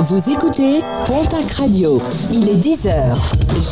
Vous écoutez Pontac Radio. Il est 10h.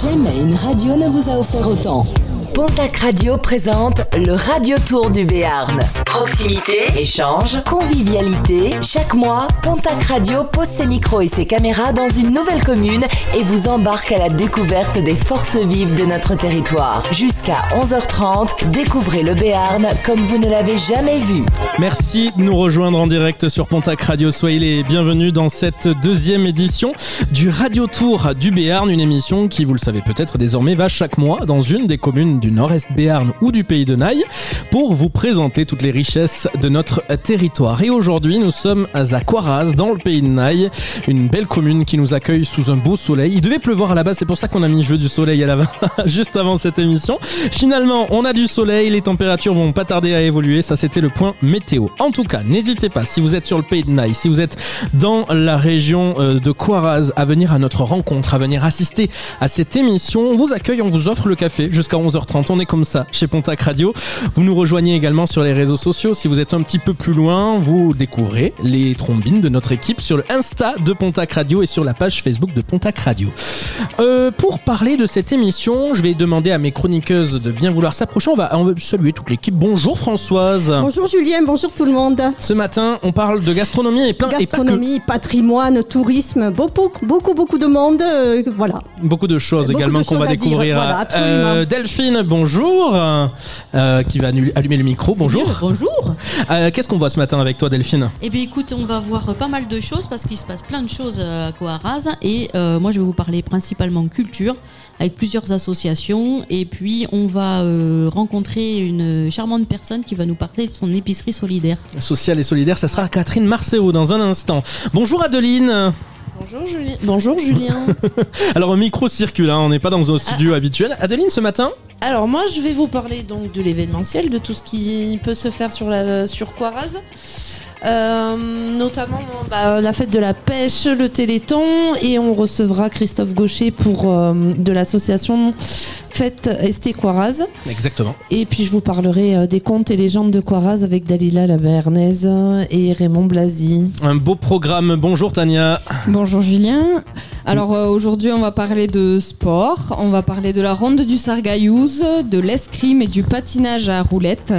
Jamais une radio ne vous a offert autant. Pontac Radio présente le Radio Tour du Béarn. Proximité, échange, convivialité. Chaque mois, Pontac Radio pose ses micros et ses caméras dans une nouvelle commune et vous embarque à la découverte des forces vives de notre territoire. Jusqu'à 11h30, découvrez le Béarn comme vous ne l'avez jamais vu. Merci de nous rejoindre en direct sur Pontac Radio. Soyez les bienvenus dans cette deuxième édition du Radio Tour du Béarn, une émission qui, vous le savez peut-être désormais, va chaque mois dans une des communes du Nord-Est Béarn ou du Pays de Naï pour vous présenter toutes les richesses de notre territoire. Et aujourd'hui, nous sommes à Quaraz, dans le Pays de Naï, une belle commune qui nous accueille sous un beau soleil. Il devait pleuvoir à la base, c'est pour ça qu'on a mis jeu du soleil à la juste avant cette émission. Finalement, on a du soleil, les températures vont pas tarder à évoluer. Ça, c'était le point météo. En tout cas, n'hésitez pas, si vous êtes sur le Pays de Naï, si vous êtes dans la région euh, de Quaraz, à venir à notre rencontre, à venir assister à cette émission. On vous accueille, on vous offre le café jusqu'à 11h30 on est comme ça chez Pontac Radio. Vous nous rejoignez également sur les réseaux sociaux. Si vous êtes un petit peu plus loin, vous découvrez les trombines de notre équipe sur le Insta de Pontac Radio et sur la page Facebook de Pontac Radio. Euh, pour parler de cette émission, je vais demander à mes chroniqueuses de bien vouloir s'approcher. On va, on va saluer toute l'équipe. Bonjour Françoise. Bonjour Julien, bonjour tout le monde. Ce matin, on parle de gastronomie et plein gastronomie, et pas que... patrimoine, tourisme, beaucoup, beaucoup, beaucoup de monde. Euh, voilà. Beaucoup de choses également qu'on va découvrir. Voilà, euh, Delphine, bonjour, euh, qui va allumer le micro. Bonjour. bonjour. Euh, qu'est-ce qu'on voit ce matin avec toi, Delphine? Eh bien, écoute, on va voir pas mal de choses parce qu'il se passe plein de choses à Coaraz. Et euh, moi, je vais vous parler principalement culture avec plusieurs associations. Et puis, on va rencontrer une charmante personne qui va nous parler de son épicerie solidaire. Sociale et solidaire, ça sera Catherine Marcéau dans un instant. Bonjour Adeline. Bonjour Julien. Bonjour Julien. Alors un micro circule, hein, on n'est pas dans un studio ah. habituel. Adeline, ce matin Alors moi, je vais vous parler donc de l'événementiel, de tout ce qui peut se faire sur la sur Quaraz. Euh, notamment bah, la fête de la pêche, le Téléthon, et on recevra Christophe Gaucher pour euh, de l'association Fête Esté Quaraz. Exactement. Et puis je vous parlerai euh, des contes et légendes de Quaraz avec Dalila la Béarnaise et Raymond Blasi. Un beau programme. Bonjour Tania. Bonjour Julien. Alors aujourd'hui on va parler de sport, on va parler de la ronde du Sargayouz, de l'escrime et du patinage à roulettes.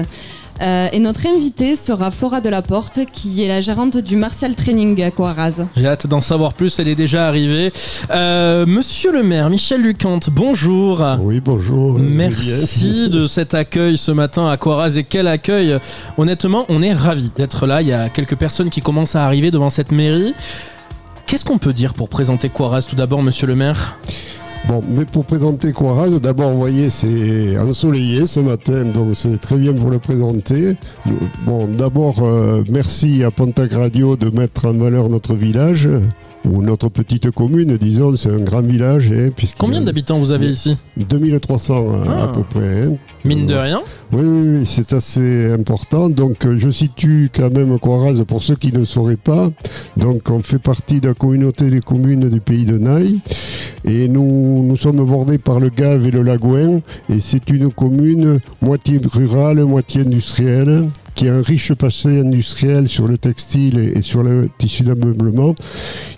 Euh, et notre invitée sera Flora Delaporte, qui est la gérante du Martial Training à Coaraz. J'ai hâte d'en savoir plus, elle est déjà arrivée. Euh, monsieur le maire, Michel Lucante, bonjour. Oui, bonjour. Merci de cet accueil ce matin à Coaraz. Et quel accueil Honnêtement, on est ravis d'être là. Il y a quelques personnes qui commencent à arriver devant cette mairie. Qu'est-ce qu'on peut dire pour présenter Coaraz tout d'abord, monsieur le maire? Bon, mais pour présenter Quaraz, d'abord, vous voyez, c'est ensoleillé ce matin, donc c'est très bien pour le présenter. Bon, d'abord, euh, merci à Pontac Radio de mettre en valeur notre village ou notre petite commune, disons, c'est un grand village. Hein, Combien d'habitants vous avez ici 2300 euh, à ah. peu près. Hein. Mine de rien Oui, oui, oui c'est assez important. Donc euh, je situe quand même Coiraz pour ceux qui ne sauraient pas. Donc on fait partie de la communauté des communes du pays de Naï. Et nous, nous sommes bordés par le Gave et le Lagouin. Et c'est une commune moitié rurale, moitié industrielle qui a un riche passé industriel sur le textile et, sur le tissu d'ameublement.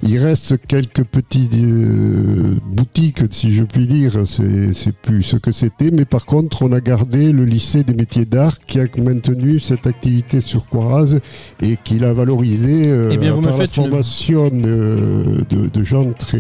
Il reste quelques petites euh, boutiques, si je puis dire, c'est plus ce que c'était, mais par contre, on a gardé le lycée des métiers d'art qui a maintenu cette activité sur Quaraz et qui l'a valorisé euh, eh par la formation de, de, gens très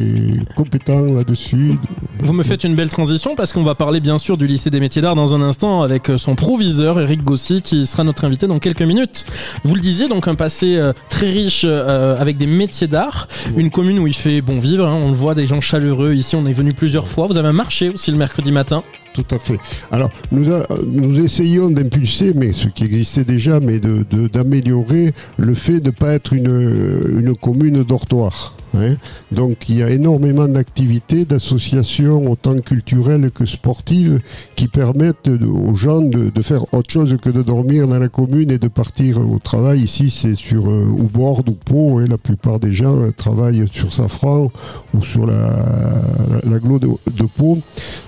compétents là-dessus. Vous me faites une belle transition parce qu'on va parler bien sûr du lycée des métiers d'art dans un instant avec son proviseur Eric Gossi qui sera notre invité dans quelques minutes. Vous le disiez, donc un passé euh, très riche euh, avec des métiers d'art, une commune où il fait bon vivre, hein. on le voit, des gens chaleureux. Ici, on est venu plusieurs fois. Vous avez un marché aussi le mercredi matin tout à fait. Alors, nous, nous essayons d'impulser, mais ce qui existait déjà, mais d'améliorer de, le fait de ne pas être une, une commune dortoir. Hein. Donc il y a énormément d'activités, d'associations autant culturelles que sportives qui permettent aux gens de, faire autre chose que de dormir dans la commune et de partir au travail. Ici c'est sur euh, ou bord ou Pau, hein. la plupart des gens euh, travaillent sur Safran ou sur la, la, de, de.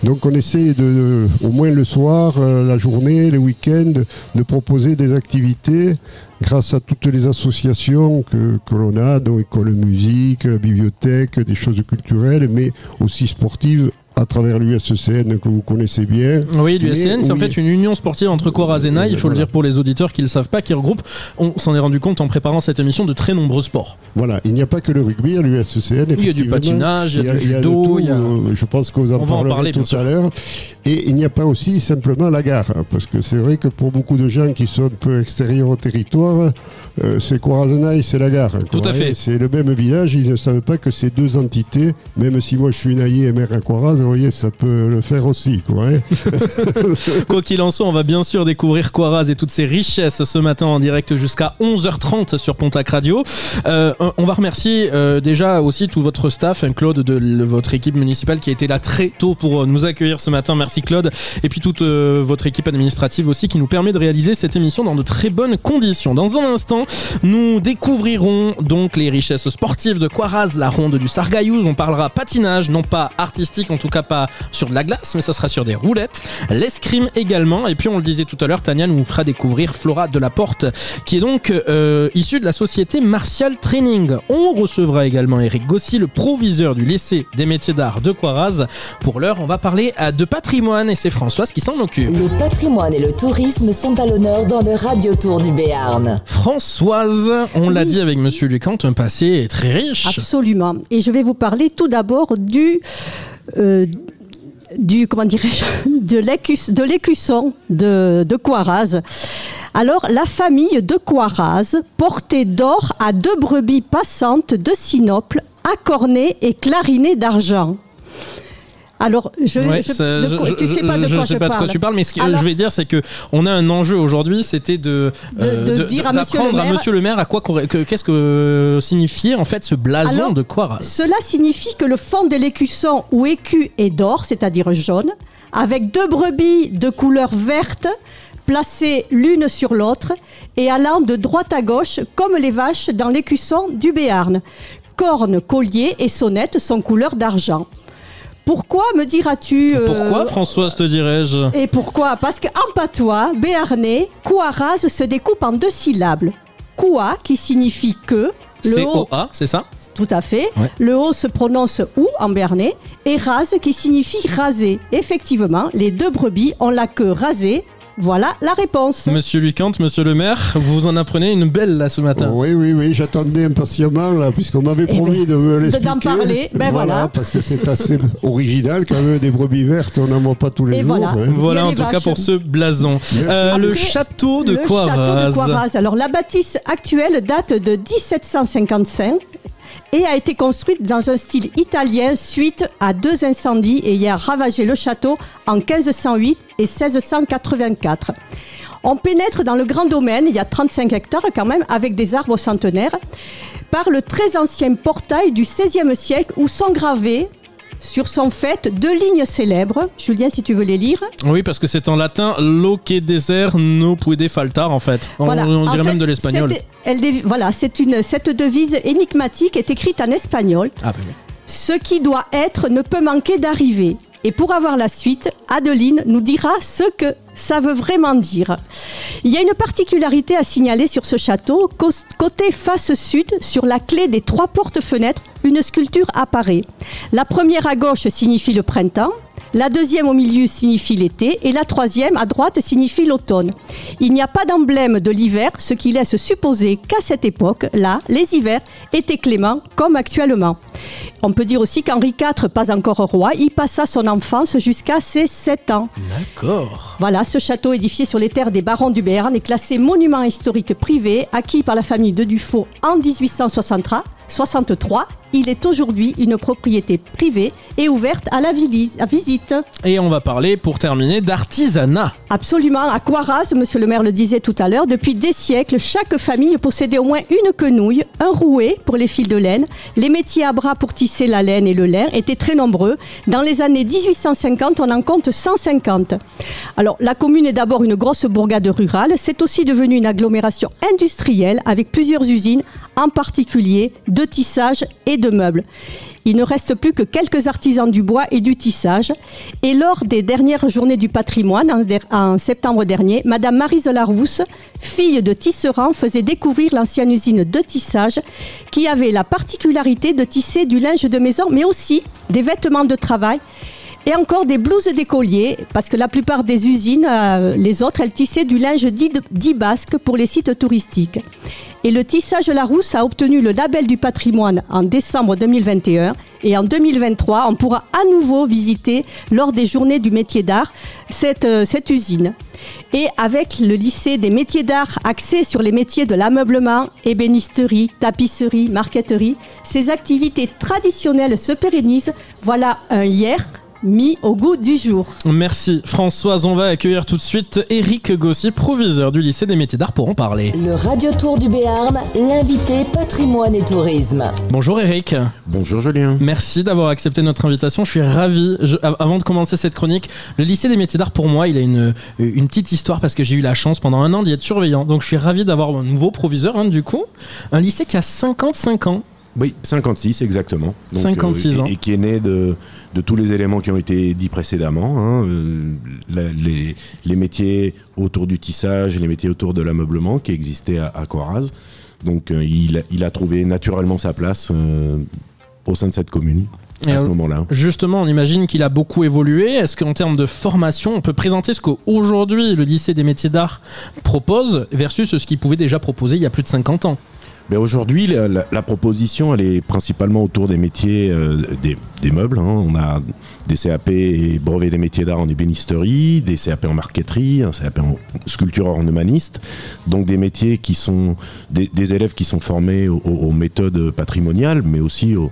Donc on essaie de, au moins le soir, euh, la journée, les week-ends, de proposer des activités grâce à toutes les associations que, que l'on a, donc école musique, bibliothèque, des choses culturelles, mais aussi sportives à travers l'USCN que vous connaissez bien. Oui, l'USCN, Mais, c'est en fait une union sportive entre et Naï, il faut le dire pour les auditeurs qui ne le savent pas, qui regroupe, on s'en est rendu compte en préparant cette émission, de très nombreux sports. Voilà, il n'y a pas que le rugby à l'USCN. Il y a du patinage, il y a du de judo, tout, y a- euh, je pense que vous en On en parler, tout à l'heure. Et il n'y a pas aussi simplement la gare, hein, parce que c'est vrai que pour beaucoup de gens qui sont un peu extérieurs au territoire, euh, c'est Corazenaï, c'est la gare. Tout à fait. C'est le même village, ils ne savent pas que ces deux entités, même si moi je suis naillé et maire à Coraz, voyez, ça peut le faire aussi. Quoi, hein. Quoi qu'il en soit, on va bien sûr découvrir Coiraz et toutes ses richesses ce matin en direct jusqu'à 11h30 sur Pontac Radio. Euh, on va remercier euh, déjà aussi tout votre staff, hein, Claude de votre équipe municipale qui a été là très tôt pour euh, nous accueillir ce matin. Merci Claude. Et puis toute votre équipe administrative aussi qui nous permet de réaliser cette émission dans de très bonnes conditions. Dans un instant, nous découvrirons donc les richesses sportives de Coiraz, la ronde du Sargayouz. On parlera patinage, non pas artistique, en tout cas pas sur de la glace, mais ça sera sur des roulettes. L'escrime également. Et puis on le disait tout à l'heure, Tania nous fera découvrir Flora de la Porte, qui est donc euh, issue de la société Martial Training. On recevra également Eric Gossy, le proviseur du lycée des métiers d'art de Coiraz. Pour l'heure, on va parler euh, de patrimoine et c'est Françoise qui s'en occupe. Le patrimoine et le tourisme sont à l'honneur dans le Radio Tour du Béarn. Françoise, on l'a dit avec Monsieur Lucant, un passé très riche. Absolument. Et je vais vous parler tout d'abord du. Euh, du comment dirais-je de l'écus- de l'écusson de, de. Alors la famille de Coiraz portait d'or à deux brebis passantes de sinople, accornées et clarinées d'argent. Alors je, Ouais, je- ça- de quoi- je- tu sais pas de je quoi sais je pas de quoi tu parles, mais ce que Alors- je vais dire, c'est que on a un enjeu aujourd'hui, c'était de, euh, De- de dire à monsieur le à maire- Monsieur le Maire à quoi que- qu'est-ce que signifiait en fait ce blason Alors, de Coiraz. Cela signifie que le fond de l'écusson ou écu est d'or, c'est-à-dire jaune, avec deux brebis de couleur verte placées l'une sur l'autre et allant de droite à gauche comme les vaches dans l'écusson du Béarn. Cornes, colliers et sonnettes sont couleur d'argent. Pourquoi me diras-tu euh, Pourquoi Françoise te dirais-je Et pourquoi? Parce qu'en patois, béarnais, Kouaraz se découpe en deux syllabes. Koua qui signifie que, le C'est haut OA, c'est ça? Tout à fait. Ouais. Le haut se prononce ou en berné et rase qui signifie raser. Effectivement, les deux brebis ont la queue rasée. Voilà la réponse. Monsieur Lucante, Monsieur le Maire, vous en apprenez une belle là ce matin. Oui, oui, oui, j'attendais impatiemment, là, puisqu'on m'avait Eh promis de me l'expliquer. d'en parler, ben voilà. Parce que c'est assez original, quand même, des brebis vertes, on n'en voit pas tous les Et jours. voilà. hein. Voilà en tout cas pour ce blason. Euh, le château de le Coiraz. château de Coiraz. Alors la bâtisse actuelle date de 1755 et a été construite dans un style italien suite à deux incendies ayant ravagé le château en 1508 et 1684. On pénètre dans le grand domaine, il y a 35 hectares quand même, avec des arbres centenaires, par le très ancien portail du XVIe siècle où sont gravés sur son fait deux lignes célèbres. Julien, si tu veux les lire. Oui, parce que c'est en latin lo que deser no puede faltar en fait. On, Voilà. on En dirait fait, même de l'espagnol. elle voilà, c'est une cette devise énigmatique est écrite en espagnol. Ah, oui. Ce qui doit être ne peut manquer d'arriver. Et pour avoir la suite, Adeline nous dira ce que ça veut vraiment dire. Il y a une particularité à signaler sur ce château. Côté face sud, sur la clé des trois portes-fenêtres, une sculpture apparaît. La première à gauche signifie le printemps. La deuxième au milieu signifie l'été et la troisième à droite signifie l'automne. Il n'y a pas d'emblème de l'hiver, ce qui laisse supposer qu'à cette époque-là, les hivers étaient cléments comme actuellement. On peut dire aussi qu'Henri IV, pas encore roi, y passa son enfance jusqu'à ses 7 ans. D'accord. Voilà, ce château édifié sur les terres des barons du Béarn est classé monument historique privé, acquis par la famille de Dufaux en 1863. 63. Il est aujourd'hui une propriété privée et ouverte à la visite. Et on va parler pour terminer d'artisanat. Absolument, à Coiraz, monsieur le maire le disait tout à l'heure, depuis des siècles, chaque famille possédait au moins une quenouille, un rouet pour les fils de laine. Les métiers à bras pour tisser la laine et le lin étaient très nombreux. Dans les années 1850, on en compte 150. Alors, la commune est d'abord une grosse bourgade rurale, c'est aussi devenu une agglomération industrielle avec plusieurs usines en particulier de tissage et de meubles. Il ne reste plus que quelques artisans du bois et du tissage. Et lors des dernières journées du patrimoine, en, septembre dernier, Madame Marise Larousse, fille de tisserand, faisait découvrir l'ancienne usine de tissage qui avait la particularité de tisser du linge de maison, mais aussi des vêtements de travail et encore des blouses d'écoliers, parce que la plupart des usines, euh, les autres, elles tissaient du linge dit, dit basque pour les sites touristiques. Et le tissage Larousse a obtenu le label du patrimoine en décembre 2021. Et en 2023, on pourra à nouveau visiter, lors des journées du métier d'art, cette, euh, cette usine. Et avec le lycée des métiers d'art axé sur les métiers de l'ameublement, ébénisterie, tapisserie, marqueterie, ces activités traditionnelles se pérennisent. Voilà un hier mis au goût du jour. Merci Françoise, on va accueillir tout de suite Eric Gossier, proviseur du lycée des métiers d'art pour en parler. Le Radio Tour du Béarn, l'invité patrimoine et tourisme. Bonjour Eric. Bonjour Julien. Merci d'avoir accepté notre invitation, je suis ravi. avant de commencer cette chronique, le lycée des métiers d'art pour moi, il a une, une petite histoire parce que j'ai eu la chance pendant un an d'y être surveillant. Donc je suis ravi d'avoir un nouveau proviseur hein, du coup. Un lycée qui a 55 ans. Oui, 56 exactement. 56 euh, ans. Et, qui est né de, de, tous les éléments qui ont été dits précédemment. Hein, euh, les, les, métiers autour du tissage et les métiers autour de l'ameublement qui existaient à, à Coraz. Donc euh, il, il, a trouvé naturellement sa place au sein de cette commune. à ce moment-là. Justement, on imagine qu'il a beaucoup évolué. Est-ce qu'en termes de formation, on peut présenter ce qu'aujourd'hui le lycée des métiers d'art propose versus ce qu'il pouvait déjà proposer il y a plus de 50 ans? Aujourd'hui, la, proposition, elle est principalement autour des métiers euh, des, meubles. Hein. On a des CAP et brevets des métiers d'art en ébénisterie, des CAP en marqueterie, un CAP en sculpture ornemaniste. Donc des métiers qui sont des, élèves qui sont formés aux, méthodes patrimoniales, mais aussi aux,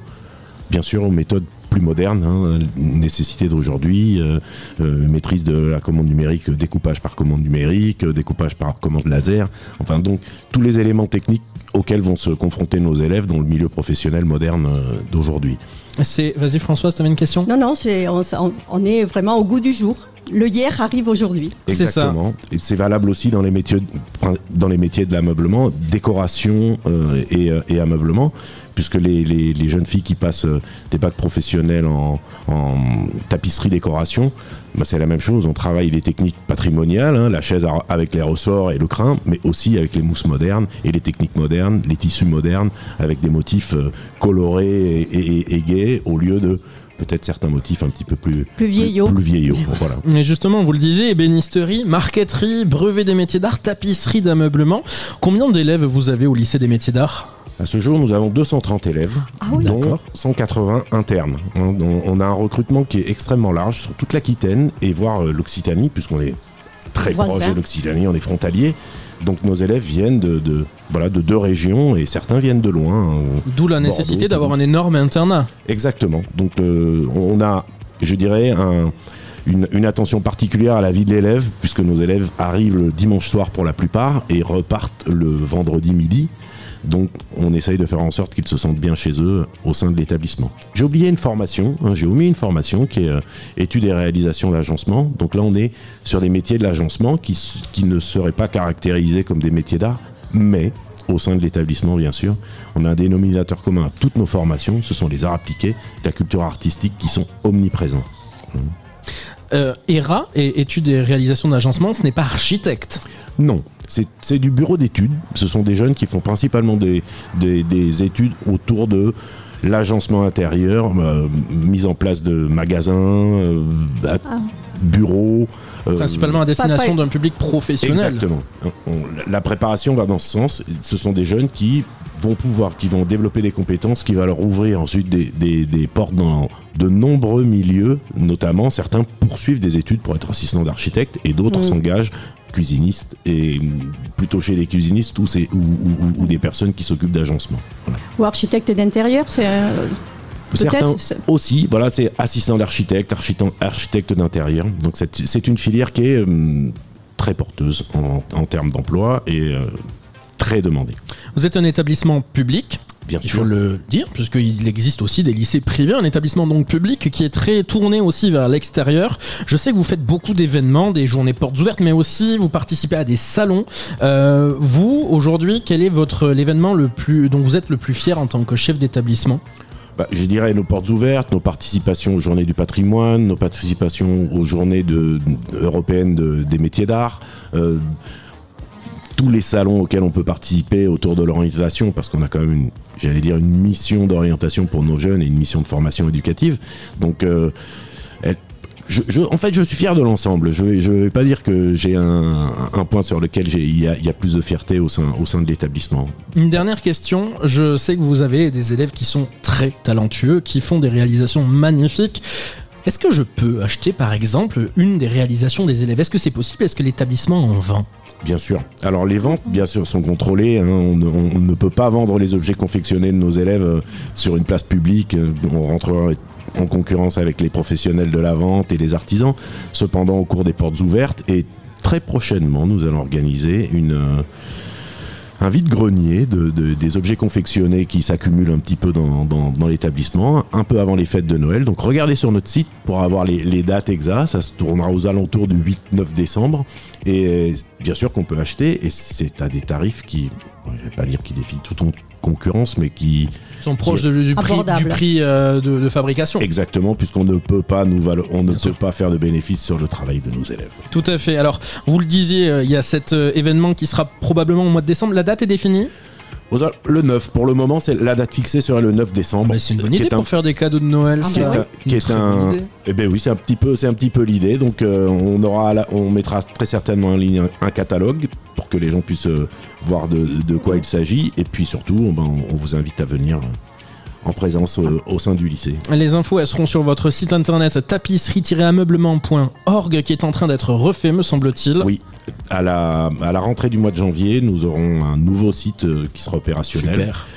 bien sûr aux méthodes plus moderne, hein, nécessité d'aujourd'hui, euh, euh, maîtrise de la commande numérique, découpage par commande numérique, découpage par commande laser, enfin donc tous les éléments techniques auxquels vont se confronter nos élèves dans le milieu professionnel moderne euh, d'aujourd'hui. C'est, vas-y Françoise, tu avais une question? Non, non, c'est, on, est vraiment au goût du jour le hier arrive aujourd'hui. Exactement. Et c'est valable aussi dans les métiers, dans les métiers de l'ameublement, décoration et, et, ameublement puisque les, jeunes filles qui passent euh, des bacs professionnels en, tapisserie décoration, bah, c'est la même chose. On travaille les techniques patrimoniales, hein, la chaise avec les ressorts et le crin, mais aussi avec les mousses modernes et les techniques modernes, les tissus modernes, avec des motifs euh, colorés et, et, gais au lieu de peut-être certains motifs un petit peu plus, plus vieillots. Plus, vieillots voilà. Mais justement, vous le disiez, ébénisterie, marqueterie, brevet des métiers d'art, tapisserie d'ameublement. Combien d'élèves vous avez au lycée des métiers d'art? À ce jour, nous avons 230 élèves, ah dont 180 internes. On a un recrutement qui est extrêmement large sur toute l'Aquitaine et voire euh, l'Occitanie, puisqu'on est très proche de l'Occitanie, on est frontalier. Donc nos élèves viennent de, voilà, de deux régions et certains viennent de loin. Hein, D'où la nécessité d'avoir un énorme internat. Exactement. Donc euh, on a, je dirais, une, une, attention particulière à la vie de l'élève, puisque nos élèves arrivent le dimanche soir pour la plupart et repartent le vendredi midi. Donc on essaye de faire en sorte qu'ils se sentent bien chez eux au sein de l'établissement. J'ai oublié une formation, hein, j'ai omis une formation qui est euh, études et réalisation d'agencement. Donc là on est sur des métiers de l'agencement qui, qui ne seraient pas caractérisés comme des métiers d'art, mais au sein de l'établissement, bien sûr. On a un dénominateur commun à toutes nos formations, ce sont les arts appliqués, la culture artistique qui sont omniprésents. Euh, ERA, et études et réalisation d'agencement, ce n'est pas architecte. Non, c'est du bureau d'études. Ce sont des jeunes qui font principalement des, des, études autour de l'agencement intérieur, euh, mise en place de magasins, euh, ah. bureaux. Euh, principalement à destination d'un public professionnel. Exactement. la préparation va dans ce sens. Ce sont des jeunes qui vont pouvoir, qui vont développer des compétences qui va leur ouvrir ensuite des, des, portes dans de nombreux milieux, notamment certains poursuivent des études pour être assistants d'architecte et d'autres mm. s'engagent cuisinistes et plutôt chez les cuisinistes ou, ou, ou, des personnes qui s'occupent d'agencement. Ou architecte d'intérieur, c'est. Euh, Certains aussi, voilà, c'est assistant d'architecte, architecte, d'intérieur. Donc c'est une filière qui est euh, très porteuse en, termes d'emploi et euh, très demandée. Vous êtes un établissement public Bien il sûr. faut le dire, puisqu'il existe aussi des lycées privés, un établissement donc public qui est très tourné aussi vers l'extérieur. Je sais que vous faites beaucoup d'événements, des journées portes ouvertes, mais aussi vous participez à des salons. Euh, vous, aujourd'hui, quel est votre l'événement le plus dont vous êtes le plus fier en tant que chef d'établissement? Bah, je dirais nos portes ouvertes, nos participations aux journées du patrimoine, nos participations aux journées de, européennes de- des métiers d'art, euh, tous les salons auxquels on peut participer autour de l'orientation, parce qu'on a quand même, une, j'allais dire, une mission d'orientation pour nos jeunes et une mission de formation éducative. Donc, euh, en fait, je suis fier de l'ensemble. Je ne vais, pas dire que j'ai un, point sur lequel il y, y a plus de fierté au sein, au sein de l'établissement. Une dernière question. Je sais que vous avez des élèves qui sont très talentueux, qui font des réalisations magnifiques. Est-ce que je peux acheter par exemple une des réalisations des élèves? Est-ce que c'est possible? Est-ce que l'établissement en vend? Bien sûr. Alors les ventes, bien sûr, sont contrôlées. hein. On, ne- peut pas vendre les objets confectionnés de nos élèves euh, sur une place publique. Euh, On rentrera en concurrence avec les professionnels de la vente et les artisans. Cependant, au cours des portes ouvertes et très prochainement, nous allons organiser une, euh, un vide-grenier de, de- des objets confectionnés qui s'accumulent un petit peu dans, dans- l'établissement, un peu avant les fêtes de Noël. Donc regardez sur notre site pour avoir les, les dates exactes. Ça se tournera aux alentours du 8-9 décembre. Et bien sûr qu'on peut acheter, et c'est à des tarifs qui, je vais pas dire qui défient toute con- concurrence, mais qui sont proches de- du prix, Abordable. du prix euh, de, de fabrication. exactement, puisqu'on ne peut pas nous valo- on ne Bien peut sûr. pas faire de bénéfices sur le travail de nos élèves. Tout à fait. Alors, vous le disiez, euh, il y a cet euh, événement qui sera probablement au mois de décembre. La date est définie? Le 9, pour le moment, c'est la date fixée serait le 9 décembre. C'est une bonne idée un- pour faire des cadeaux de Noël. Ah qui est ça. un, qui est eh ben oui, c'est un petit peu, c'est un petit peu l'idée. Donc, euh, on aura, la- on mettra très certainement en ligne un, un catalogue pour que les gens puissent euh, voir de, de quoi il s'agit. Et puis surtout, ben, on vous invite à venir euh, en présence euh, au sein du lycée. Les infos, elles seront sur votre site internet tapisserie-ameublement.org qui est en train d'être refait, me semble-t-il. Oui, à la, à la rentrée du mois de janvier, nous aurons un nouveau site euh, qui sera opérationnel Super.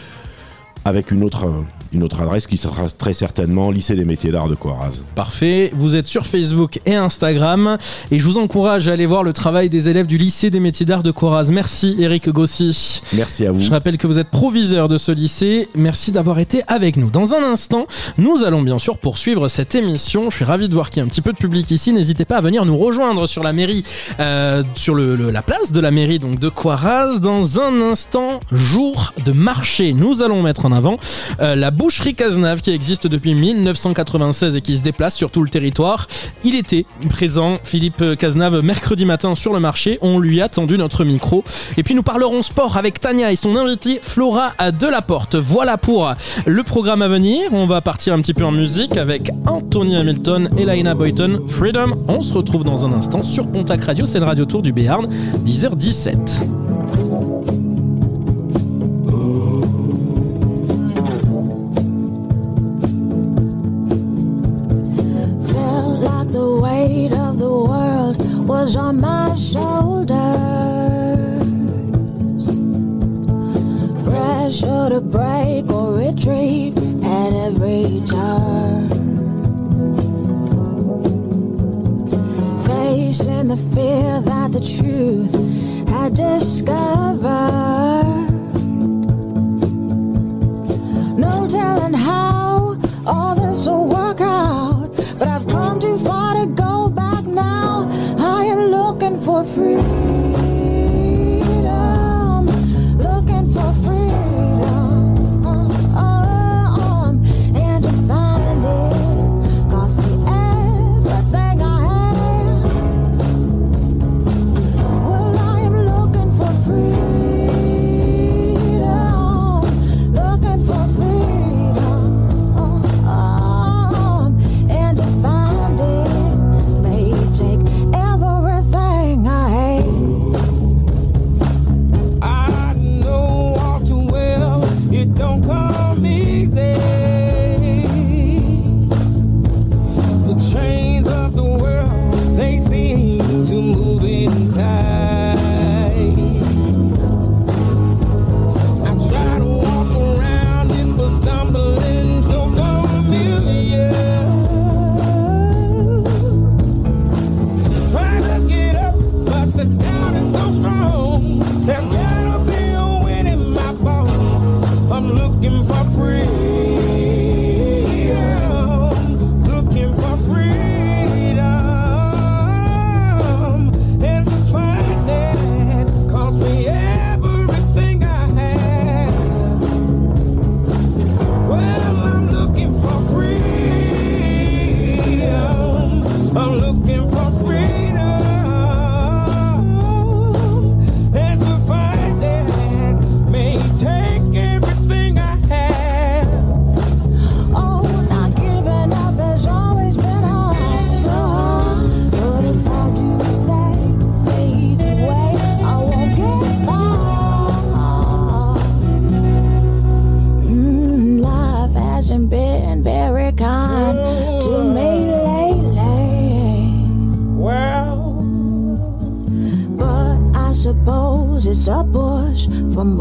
avec une autre, euh, une autre adresse qui sera très certainement Lycée des métiers d'art de Coiraz. Parfait. Vous êtes sur Facebook et Instagram. Et je vous encourage à aller voir le travail des élèves du lycée des métiers d'art de Coraz. Merci Eric Gossy. Merci à vous. Je rappelle que vous êtes proviseur de ce lycée. Merci d'avoir été avec nous. Dans un instant, nous allons bien sûr poursuivre cette émission. Je suis ravi de voir qu'il y a un petit peu de public ici. N'hésitez pas à venir nous rejoindre sur la mairie, euh, sur le, le- la place de la mairie donc de Coiraz. Dans un instant, jour de marché. Nous allons mettre en avant euh, la boucherie Cazenave qui existe depuis 1996 et qui se déplace sur tout le territoire. Il était présent, Philippe Cazenave, mercredi matin sur le marché. On lui a tendu notre micro. Et puis nous parlerons sport avec Tania et son invitée Flora Delaporte. Voilà pour le programme à venir. On va partir un petit peu en musique avec Anthony Hamilton et Laina Boyton. Freedom. On se retrouve dans un instant sur Pontac Radio. C'est le Radio Tour du Béarn, 10h17. sky.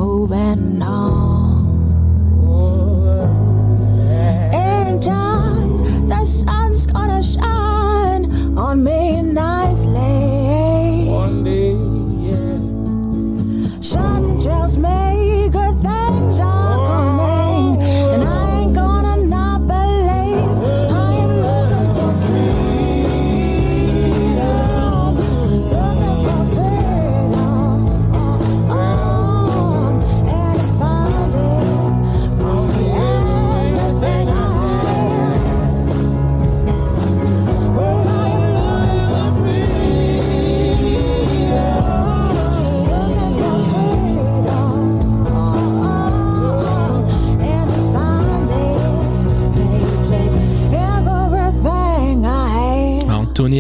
For moving on.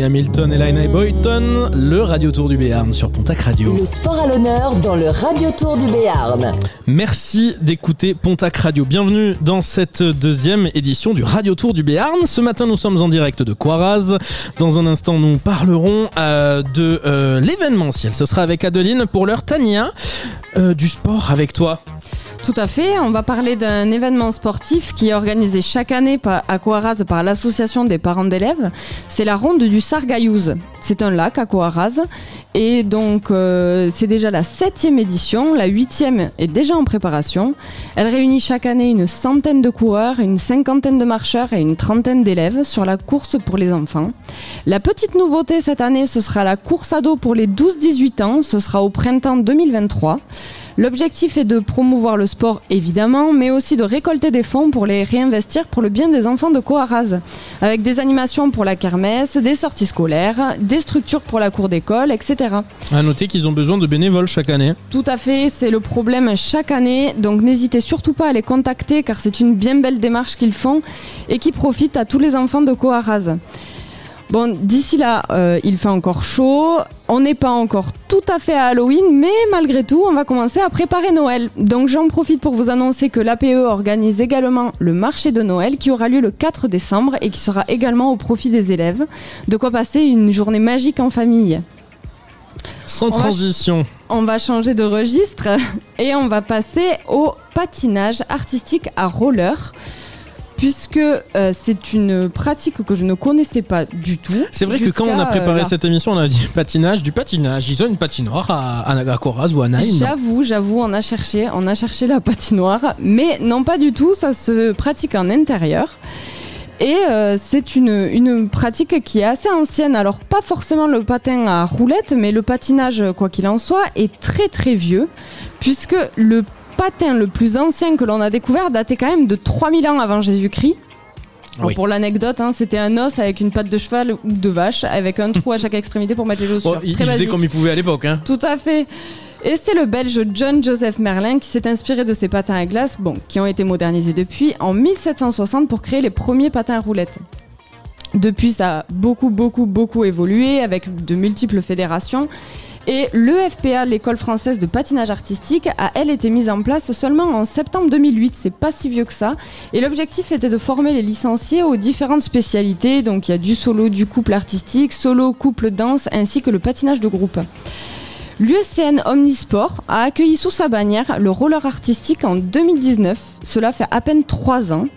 Hamilton et Lina Boyton, le Radio Tour du Béarn sur Pontac Radio. Le sport à l'honneur dans le Radio Tour du Béarn. Merci d'écouter Pontac Radio. Bienvenue dans cette deuxième édition du Radio Tour du Béarn. Ce matin, nous sommes en direct de Coiraz. Dans un instant, nous parlerons euh, de euh, l'événementiel. Ce sera avec Adeline. Pour l'heure, Tania, euh, du sport avec toi. Tout à fait, on va parler d'un événement sportif qui est organisé chaque année à Coaraz par l'association des parents d'élèves. C'est la ronde du Sargayouz. C'est un lac à Coaraz et donc euh, c'est déjà la septième édition, la huitième est déjà en préparation. Elle réunit chaque année une centaine de coureurs, une cinquantaine de marcheurs et une trentaine d'élèves sur la course pour les enfants. La petite nouveauté cette année, ce sera la course ado pour les 12-18 ans, ce sera au printemps 2023. L'objectif est de promouvoir le sport évidemment, mais aussi de récolter des fonds pour les réinvestir pour le bien des enfants de Coaraz, avec des animations pour la kermesse, des sorties scolaires, des structures pour la cour d'école, etc. À noter qu'ils ont besoin de bénévoles chaque année. Tout à fait, c'est le problème chaque année, donc n'hésitez surtout pas à les contacter car c'est une bien belle démarche qu'ils font et qui profite à tous les enfants de Coaraz. Bon, d'ici là, euh, il fait encore chaud. On n'est pas encore tout à fait à Halloween, mais malgré tout, on va commencer à préparer Noël. Donc j'en profite pour vous annoncer que l'APE organise également le marché de Noël qui aura lieu le 4 décembre et qui sera également au profit des élèves. De quoi passer une journée magique en famille. Sans On va- transition. On va changer de registre et on va passer au patinage artistique à roller. Puisque euh, c'est une pratique que je ne connaissais pas du tout. C'est vrai que quand on a préparé euh, là. cette émission, on a dit patinage, du patinage. Ils ont une patinoire à, à, ou à Naïm. J'avoue, j'avoue, on a cherché, on a cherché la patinoire, mais non pas du tout, ça se pratique en intérieur. Et euh, c'est une, une pratique qui est assez ancienne. Alors pas forcément le patin à roulette, mais le patinage, quoi qu'il en soit, est très très vieux, puisque le patin le plus ancien que l'on a découvert datait quand même de 3000 ans avant Jésus-Christ. Oui. Pour l'anecdote, hein, c'était un os avec une patte de cheval ou de vache, avec un trou à chaque extrémité pour mettre les chaussures. Oh, ils Très basique. comme ils pouvaient à l'époque. Hein. Tout à fait. Et c'est le Belge John Joseph Merlin qui s'est inspiré de ces patins à glace, bon, qui ont été modernisés depuis, en 1760 pour créer les premiers patins à roulettes. Depuis, ça a beaucoup, beaucoup, beaucoup évolué avec de multiples fédérations. Et l'EFPA, l'école française de patinage artistique, a elle été mise en place seulement en septembre 2008. C'est pas si vieux que ça. Et l'objectif était de former les licenciés aux différentes spécialités. Donc il y a du solo, du couple artistique, solo, couple, danse, ainsi que le patinage de groupe. L'USCN Omnisport a accueilli sous sa bannière le roller artistique en 2019. Cela fait à peine trois ans.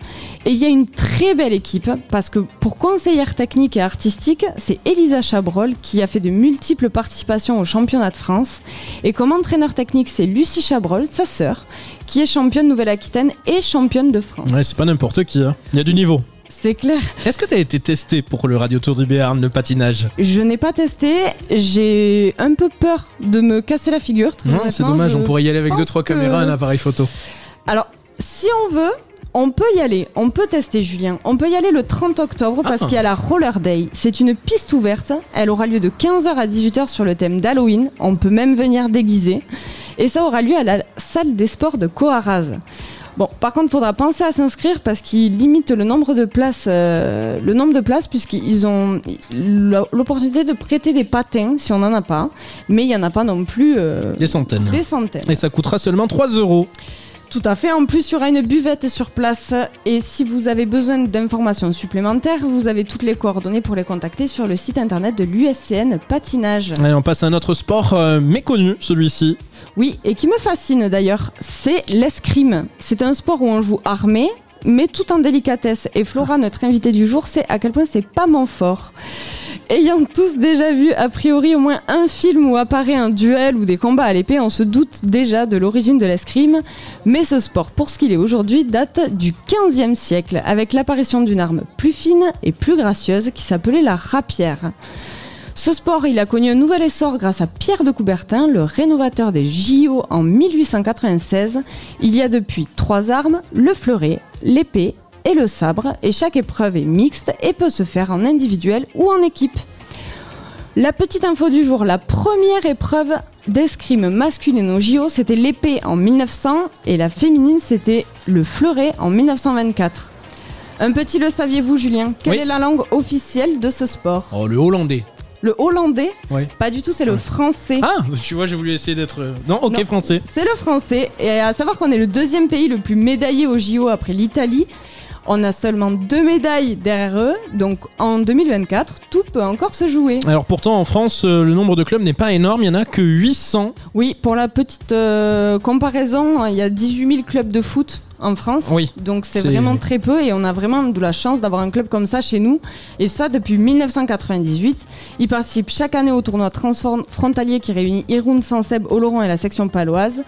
Et il y a une très belle équipe parce que pour conseillère technique et artistique, c'est Elisa Chabrol qui a fait de multiples participations au championnat de France. Et comme entraîneur technique, c'est Lucie Chabrol, sa sœur, qui est championne Nouvelle-Aquitaine et championne de France. Ouais, c'est pas n'importe qui. hein. Y a du niveau. C'est clair. Est-ce que tu as été testé pour le Radio Tour du Béarn, le patinage? Je n'ai pas testé. J'ai un peu peur de me casser la figure. C'est dommage, on pourrait y aller avec deux trois que- caméras et un appareil photo. Alors, si on veut, on peut y aller. On peut tester, Julien. On peut y aller le 30 octobre parce Ah. qu'il y a la Roller Day. C'est une piste ouverte. Elle aura lieu de 15h à 18h sur le thème d'Halloween. On peut même venir déguisé. Et ça aura lieu à la salle des sports de Coaraz. Bon, par contre, il faudra penser à s'inscrire parce qu'ils limitent le nombre de places, euh, le nombre de places puisqu'ils ont l'opportunité de prêter des patins si on n'en a pas, mais il n'y en a pas non plus euh, Des centaines. des centaines. Et ça coûtera seulement 3 euros. Tout à fait. En plus, il y aura une buvette sur place. Et si vous avez besoin d'informations supplémentaires, vous avez toutes les coordonnées pour les contacter sur le site internet de l'USCN Patinage. Allez, on passe à un autre sport euh, méconnu, celui-ci. Oui, et qui me fascine d'ailleurs, c'est l'escrime. C'est un sport où on joue armé, mais tout en délicatesse. Et Flora, notre invitée du jour, sait à quel point c'est pas mon fort. Ayant tous déjà vu a priori au moins un film où apparaît un duel ou des combats à l'épée, on se doute déjà de l'origine de l'escrime. Mais ce sport, pour ce qu'il est aujourd'hui, date du 15e siècle, avec l'apparition d'une arme plus fine et plus gracieuse qui s'appelait la rapière. Ce sport, il a connu un nouvel essor grâce à Pierre de Coubertin, le rénovateur des JO en 1896. Il y a depuis trois armes, le fleuret, l'épée et le sabre, et chaque épreuve est mixte et peut se faire en individuel ou en équipe. La petite info du jour, la première épreuve d'escrime masculine au JO, c'était l'épée en 1900 et la féminine, c'était le fleuret en 1924. Un petit le saviez-vous, Julien? Quelle Oui. est la langue officielle de ce sport? Oh, le hollandais. Le hollandais Oui. Pas du tout, c'est le français. Ah, tu vois, j'ai voulu essayer d'être. euh, Non, ok, Non. français. C'est le français. Et à savoir qu'on est le deuxième pays le plus médaillé au JO après l'Italie. On a seulement deux médailles derrière eux. Donc en 2024, tout peut encore se jouer. Alors pourtant, en France, euh, le nombre de clubs n'est pas énorme, il y en a que 800. Oui, pour la petite euh, comparaison, il y a 18 000 clubs de foot en France. Oui. Donc c'est C'est- vraiment très peu et on a vraiment de la chance d'avoir un club comme ça chez nous. Et ça depuis 1998. Il participe chaque année au tournoi transfrontalier qui réunit Irun, Sanseb, Oloron et la section paloise.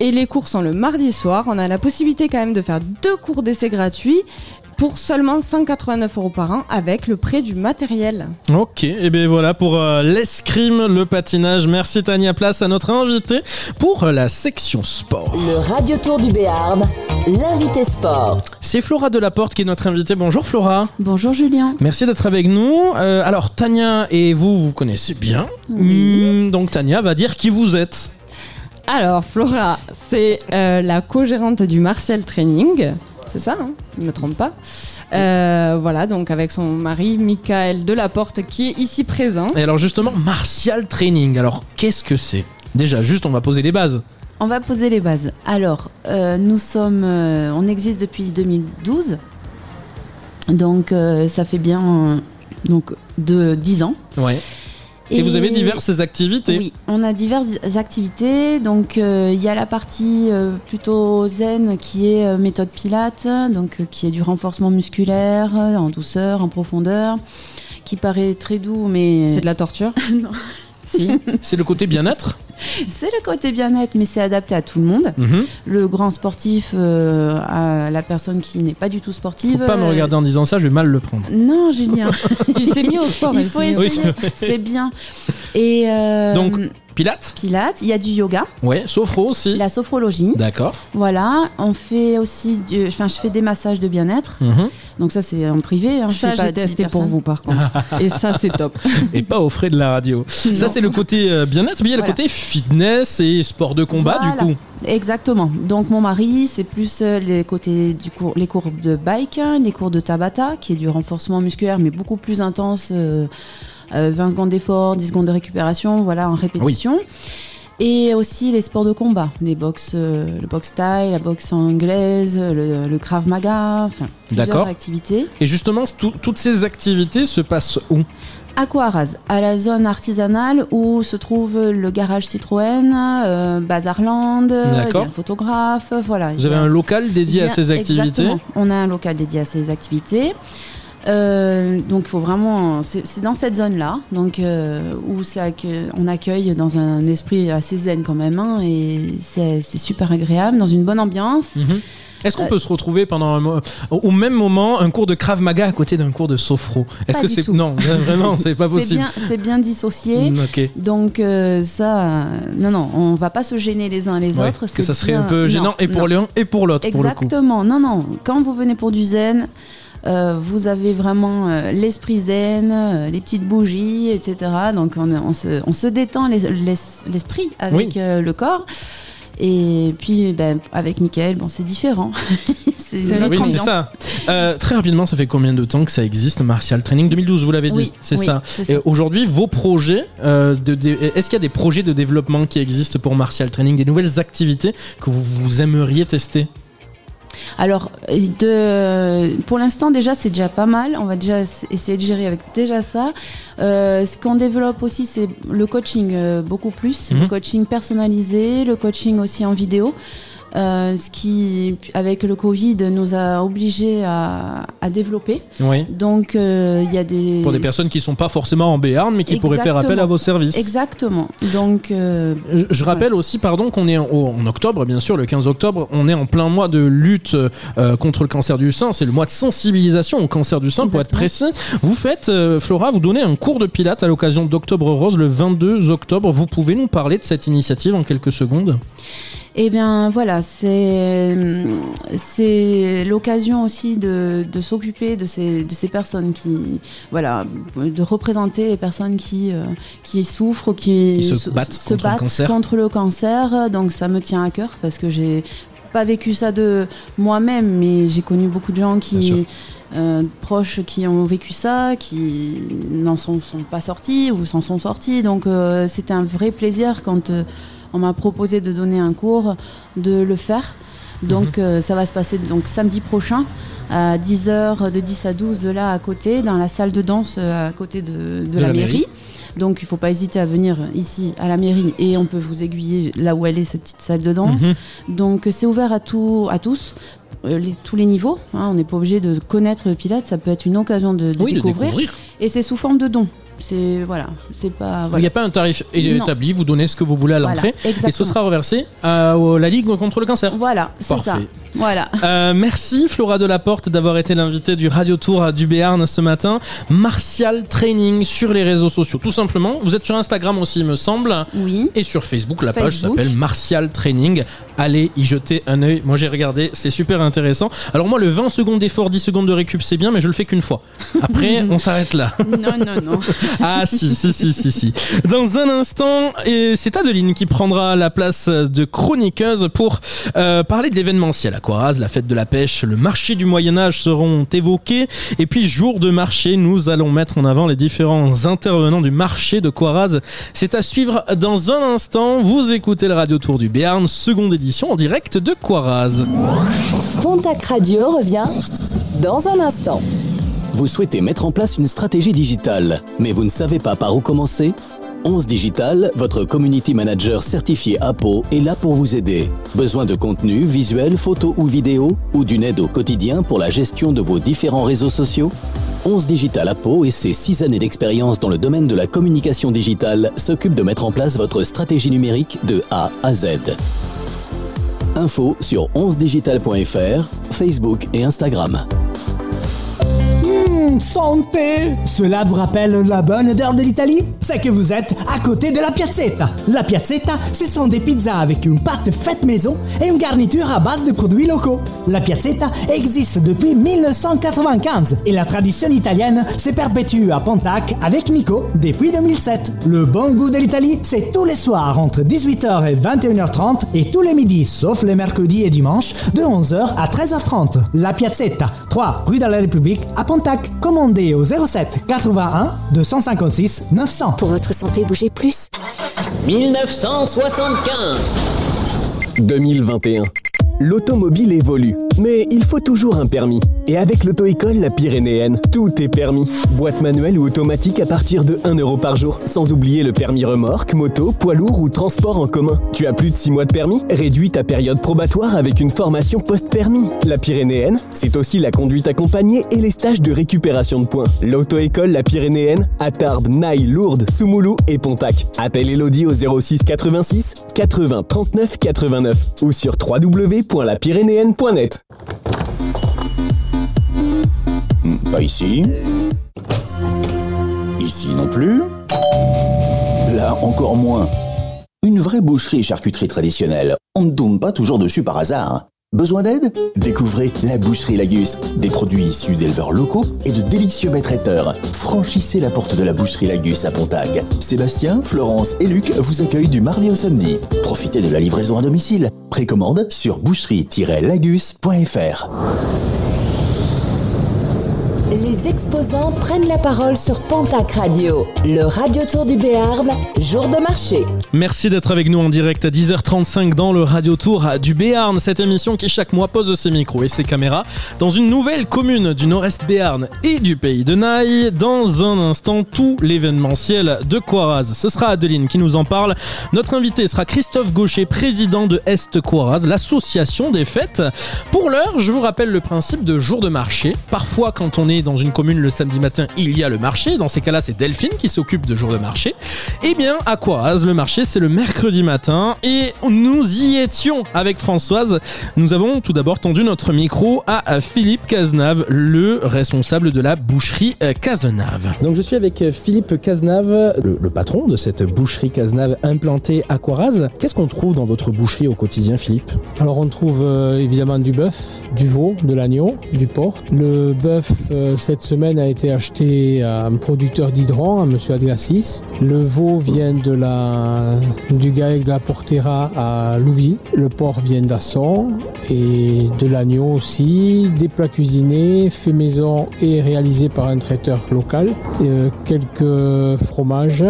Et les cours sont le mardi soir. On a la possibilité quand même de faire deux cours d'essai gratuits pour seulement 189 euros par an avec le prêt du matériel. Ok, et bien voilà pour euh, l'escrime, le patinage. Merci Tania Place à notre invité pour euh, la section sport. Le Radio Tour du Béarn, l'invité sport. C'est Flora Delaporte qui est notre invitée. Bonjour Flora. Bonjour Julien. Merci d'être avec nous. Euh, alors Tania et vous, vous connaissez bien. Hmm, donc Tania va dire qui vous êtes. Alors, Flora, c'est euh, la co-gérante du Martial Training. C'est ça, hein? Je ne me trompe pas. Euh, voilà, donc avec son mari, Michael Delaporte, qui est ici présent. Et alors justement, martial training. Alors qu'est-ce que c'est? Déjà, juste on va poser les bases. On va poser les bases. Alors, euh, nous sommes, euh, on existe depuis 2012, donc euh, ça fait bien euh, donc de 10 ans. Ouais. Et, vous avez diverses activités. Oui, on a diverses activités. Donc, euh, il y a la partie euh, plutôt zen qui est euh, méthode Pilates, donc euh, qui est du renforcement musculaire en douceur, en profondeur, qui paraît très doux, mais C'est de la torture? Non. C'est le côté bien-être. c'est le côté bien-être, mais c'est adapté à tout le monde. Mhm. Le grand sportif euh, à la personne qui n'est pas du tout sportive. Faut pas me euh, regarder en disant ça, je vais mal le prendre. Non, Julien. Il s'est mis au sport. Il faut essayer. C'est bien. Et euh, Donc, Pilates Pilates, il y a du yoga, Ouais, sophro aussi. la sophrologie. D'accord. Voilà, on fait aussi, du, enfin, je fais des massages de bien-être. Mhm. Donc ça, c'est en privé. Hein, je Ça, pas j'ai 10 testé pour vous, par contre. Et ça, c'est top. Et pas au frais de la radio. Ça, c'est le côté euh, bien-être. Mais il y a Voilà. le côté fitness et sport de combat, Voilà. du coup. Exactement. Donc mon mari, c'est plus euh, les côtés du cours, les cours de bike, hein, les cours de Tabata, qui est du renforcement musculaire, mais beaucoup plus intense. euh, euh, 20 secondes d'effort, 10 secondes de récupération, voilà, en répétition. Et aussi les sports de combat, les box, euh, le box style, la boxe anglaise, le, le krav maga, enfin plusieurs activités. Et justement, tout- toutes ces activités se passent où? À Coaraz, à la zone artisanale où se trouve le garage Citroën, euh, Bazarland, il y a D'accord. un photographe, voilà. Vous avez un local dédié à ces activités? exactement. On a un local dédié à ces activités. Euh, donc il faut vraiment, c'est dans cette zone-là, donc euh, où on accueille dans un esprit assez zen quand même, hein, et c'est super agréable, dans une bonne ambiance. Mhm. Est-ce qu'on Euh, peut se retrouver pendant un au même moment un cours de Krav Maga à côté d'un cours de sophro Est-ce que c'est non vraiment c'est pas possible. c'est bien dissocié. Mm. Donc euh, ça, non non, on va pas se gêner les uns les Ouais, autres. que ça serait bien- un peu non, gênant et pour l'un et pour l'autre pour le coup. Exactement. Non, non. Quand vous venez pour du zen, euh, vous avez vraiment euh, l'esprit zen, euh, les petites bougies, etc. Donc on, on se, on se détend les- les- l'esprit avec Oui. le corps. Et puis, ben, avec Michael, bon, c'est différent. c'est autre Oui, c'est ça. Euh, très rapidement, ça fait combien de temps que ça existe, Martial Training 2012, vous l'avez dit? Oui, c'est oui, ça. aujourd'hui, vos projets, euh, de, est-ce qu'il y a des projets de développement qui existent pour Martial Training, des nouvelles activités que vous, vous aimeriez tester? Alors, de, pour l'instant, déjà, c'est déjà pas mal. On va déjà essayer de gérer avec déjà ça. Euh, ce qu'on développe aussi, c'est le coaching euh, beaucoup plus. Mhm. Le coaching personnalisé, le coaching aussi en vidéo. Euh, ce qui, avec le Covid, nous a obligés à, à développer. Oui. Donc, euh, il y a des... Pour des personnes qui sont pas forcément en Béarn, mais qui pourraient faire appel à vos services. Exactement. Donc, euh, Je- Je rappelle aussi, pardon, qu'on est en, en octobre, bien sûr, le 15 octobre, on est en plein mois de lutte contre le cancer du sein. C'est le mois de sensibilisation au cancer du sein, pour être précis. Vous faites, Flora, vous donnez un cours de pilates à l'occasion d'Octobre Rose le 22 octobre. Vous pouvez nous parler de cette initiative en quelques secondes? Eh bien voilà, c'est c'est l'occasion aussi de, de s'occuper de ces, de ces personnes qui voilà de représenter les personnes qui euh, qui souffrent, qui, Qui se battent contre le cancer. contre le cancer. Donc ça me tient à cœur parce que j'ai pas vécu ça de moi-même, mais j'ai connu beaucoup de gens qui euh, proches qui ont vécu ça, qui n'en sont, sont pas sortis ou s'en sont sortis. Donc euh, c'était un vrai plaisir quand euh, on m'a proposé de donner un cours, de le faire. Donc Mhm. euh, ça va se passer donc samedi prochain à 10h de 10 à 12 là à côté dans la salle de danse euh, à côté de, de De la, la mairie. mairie. Donc il faut pas hésiter à venir ici à la mairie et on peut vous aiguiller là où elle est cette petite salle de danse. Mhm. Donc c'est ouvert à, tout, à tous, euh, les- tous les niveaux. hein. on n'est pas obligé de connaître le Pilates, ça peut être une occasion de, de Oui, de découvrir. découvrir. Et c'est sous forme de don. C'est voilà, c'est pas. Il n'y a pas un tarif Non. établi, vous donnez ce que vous voulez à Voilà, l'entrée. et ce sera reversé à la Ligue contre le cancer. Voilà, c'est ça. Voilà. Euh, merci Flora Delaporte d'avoir été l'invitée du Radio Tour du Béarn ce matin. Martial Training sur les réseaux sociaux, tout simplement. Vous êtes sur Instagram aussi, il me semble. Oui. Et sur Facebook, la page s'appelle Martial Training. Allez y jeter un œil. Moi j'ai regardé, c'est super intéressant. Alors moi le 20 secondes d'effort, 10 secondes de récup, c'est bien, mais je le fais qu'une fois. Après, on s'arrête là. Non, non, non. Ah si, si, si, si, si. Dans un instant, c'est Adeline qui prendra la place de chroniqueuse pour euh, parler de l'événementiel à Coiraz, la fête de la pêche, le marché du Moyen-Âge seront évoqués. Et puis, jour de marché, nous allons mettre en avant les différents intervenants du marché de Coiraz. C'est à suivre dans un instant. Vous écoutez le Radio Tour du Béarn, seconde édition en direct de Coiraz. Pontac Radio revient dans un instant. Vous souhaitez mettre en place une stratégie digitale, mais vous ne savez pas par où commencer? 11 Digital, votre community manager certifié APO, est là pour vous aider. Besoin de contenu, visuel, photo ou vidéo, ou d'une aide au quotidien pour la gestion de vos différents réseaux sociaux? 11 Digital APO et ses 6 années d'expérience dans le domaine de la communication digitale s'occupent de mettre en place votre stratégie numérique de A à Z. Info sur 11digital.fr, Facebook et Instagram. Santé Cela vous rappelle la bonne odeur de l'Italie? C'est que vous êtes à côté de la piazzetta. La piazzetta, ce sont des pizzas avec une pâte faite maison et une garniture à base de produits locaux. La piazzetta existe depuis 1995 et la tradition italienne se perpétue à Pontac avec Nico depuis 2007. Le bon goût de l'Italie, c'est tous les soirs entre 18h et 21h30 et tous les midis, sauf les mercredis et dimanches, de 11h à 13h30. La Piazzetta, 3 rue de la République à Pontac. Commandez au 07 81 256 900. Pour votre santé, bougez plus. 1975 2021. L'automobile évolue, mais il faut toujours un permis. Et avec l'auto-école La Pyrénéenne, tout est permis. Boîte manuelle ou automatique à partir de 1 euro par jour. Sans oublier le permis remorque, moto, poids lourd ou transport en commun. Tu as plus de 6 mois de permis? Réduis ta période probatoire avec une formation post-permis. La Pyrénéenne, c'est aussi la conduite accompagnée et les stages de récupération de points. L'auto-école La Pyrénéenne à Tarbes, Naï, Lourdes, Soumoulou et Pontac. Appelle Elodie au 06 86 80 39 89 ou sur www.lapyrénéenne.net. Pas ici. Ici non plus. Là encore moins. Une vraie boucherie charcuterie traditionnelle, on ne tombe pas toujours dessus par hasard. Besoin d'aide? Découvrez la boucherie Lagus, des produits issus d'éleveurs locaux et de délicieux maîtres traiteurs. Franchissez la porte de la boucherie Lagus à Pontac. Sébastien, Florence et Luc vous accueillent du mardi au samedi. Profitez de la livraison à domicile. Précommande sur boucherie-lagus.fr. Exposants prennent la parole sur Pontac Radio, le radio tour du Béarn, jour de marché. Merci d'être avec nous en direct à 10h35 dans le Radio Tour du Béarn, cette émission qui chaque mois pose ses micros et ses caméras dans une nouvelle commune du Nord-Est Béarn et du pays de Naï. Dans un instant, tout l'événementiel de Coiraz. Ce sera Adeline qui nous en parle. Notre invité sera Christophe Gaucher, président de Est Coiraz, l'association des fêtes. Pour l'heure, je vous rappelle le principe de jour de marché. Parfois, quand on est dans une commune le samedi matin, il y a le marché. Dans ces cas-là, c'est Delphine qui s'occupe de jour de marché. Eh bien, à Coiraz, le marché, c'est le mercredi matin et nous y étions avec Françoise. Nous avons tout d'abord tendu notre micro à Philippe Cazenave, le responsable de la boucherie euh, Cazenave. Donc je suis avec euh, Philippe Cazenave, le, le patron de cette boucherie Cazenave implantée à Coiraz. Qu'est-ce qu'on trouve dans votre boucherie au quotidien, Philippe? Alors on trouve euh, évidemment du bœuf, du veau, de l'agneau, du porc. Le bœuf euh, cette semaine a été acheté à un producteur d'hydran, à Monsieur Adgassis. Le veau vient de la du GAEC de la Portera à Louvy. Le porc vient d'Asson et de l'agneau aussi. Des plats cuisinés, faits maison et réalisés par un traiteur local. Euh, quelques fromages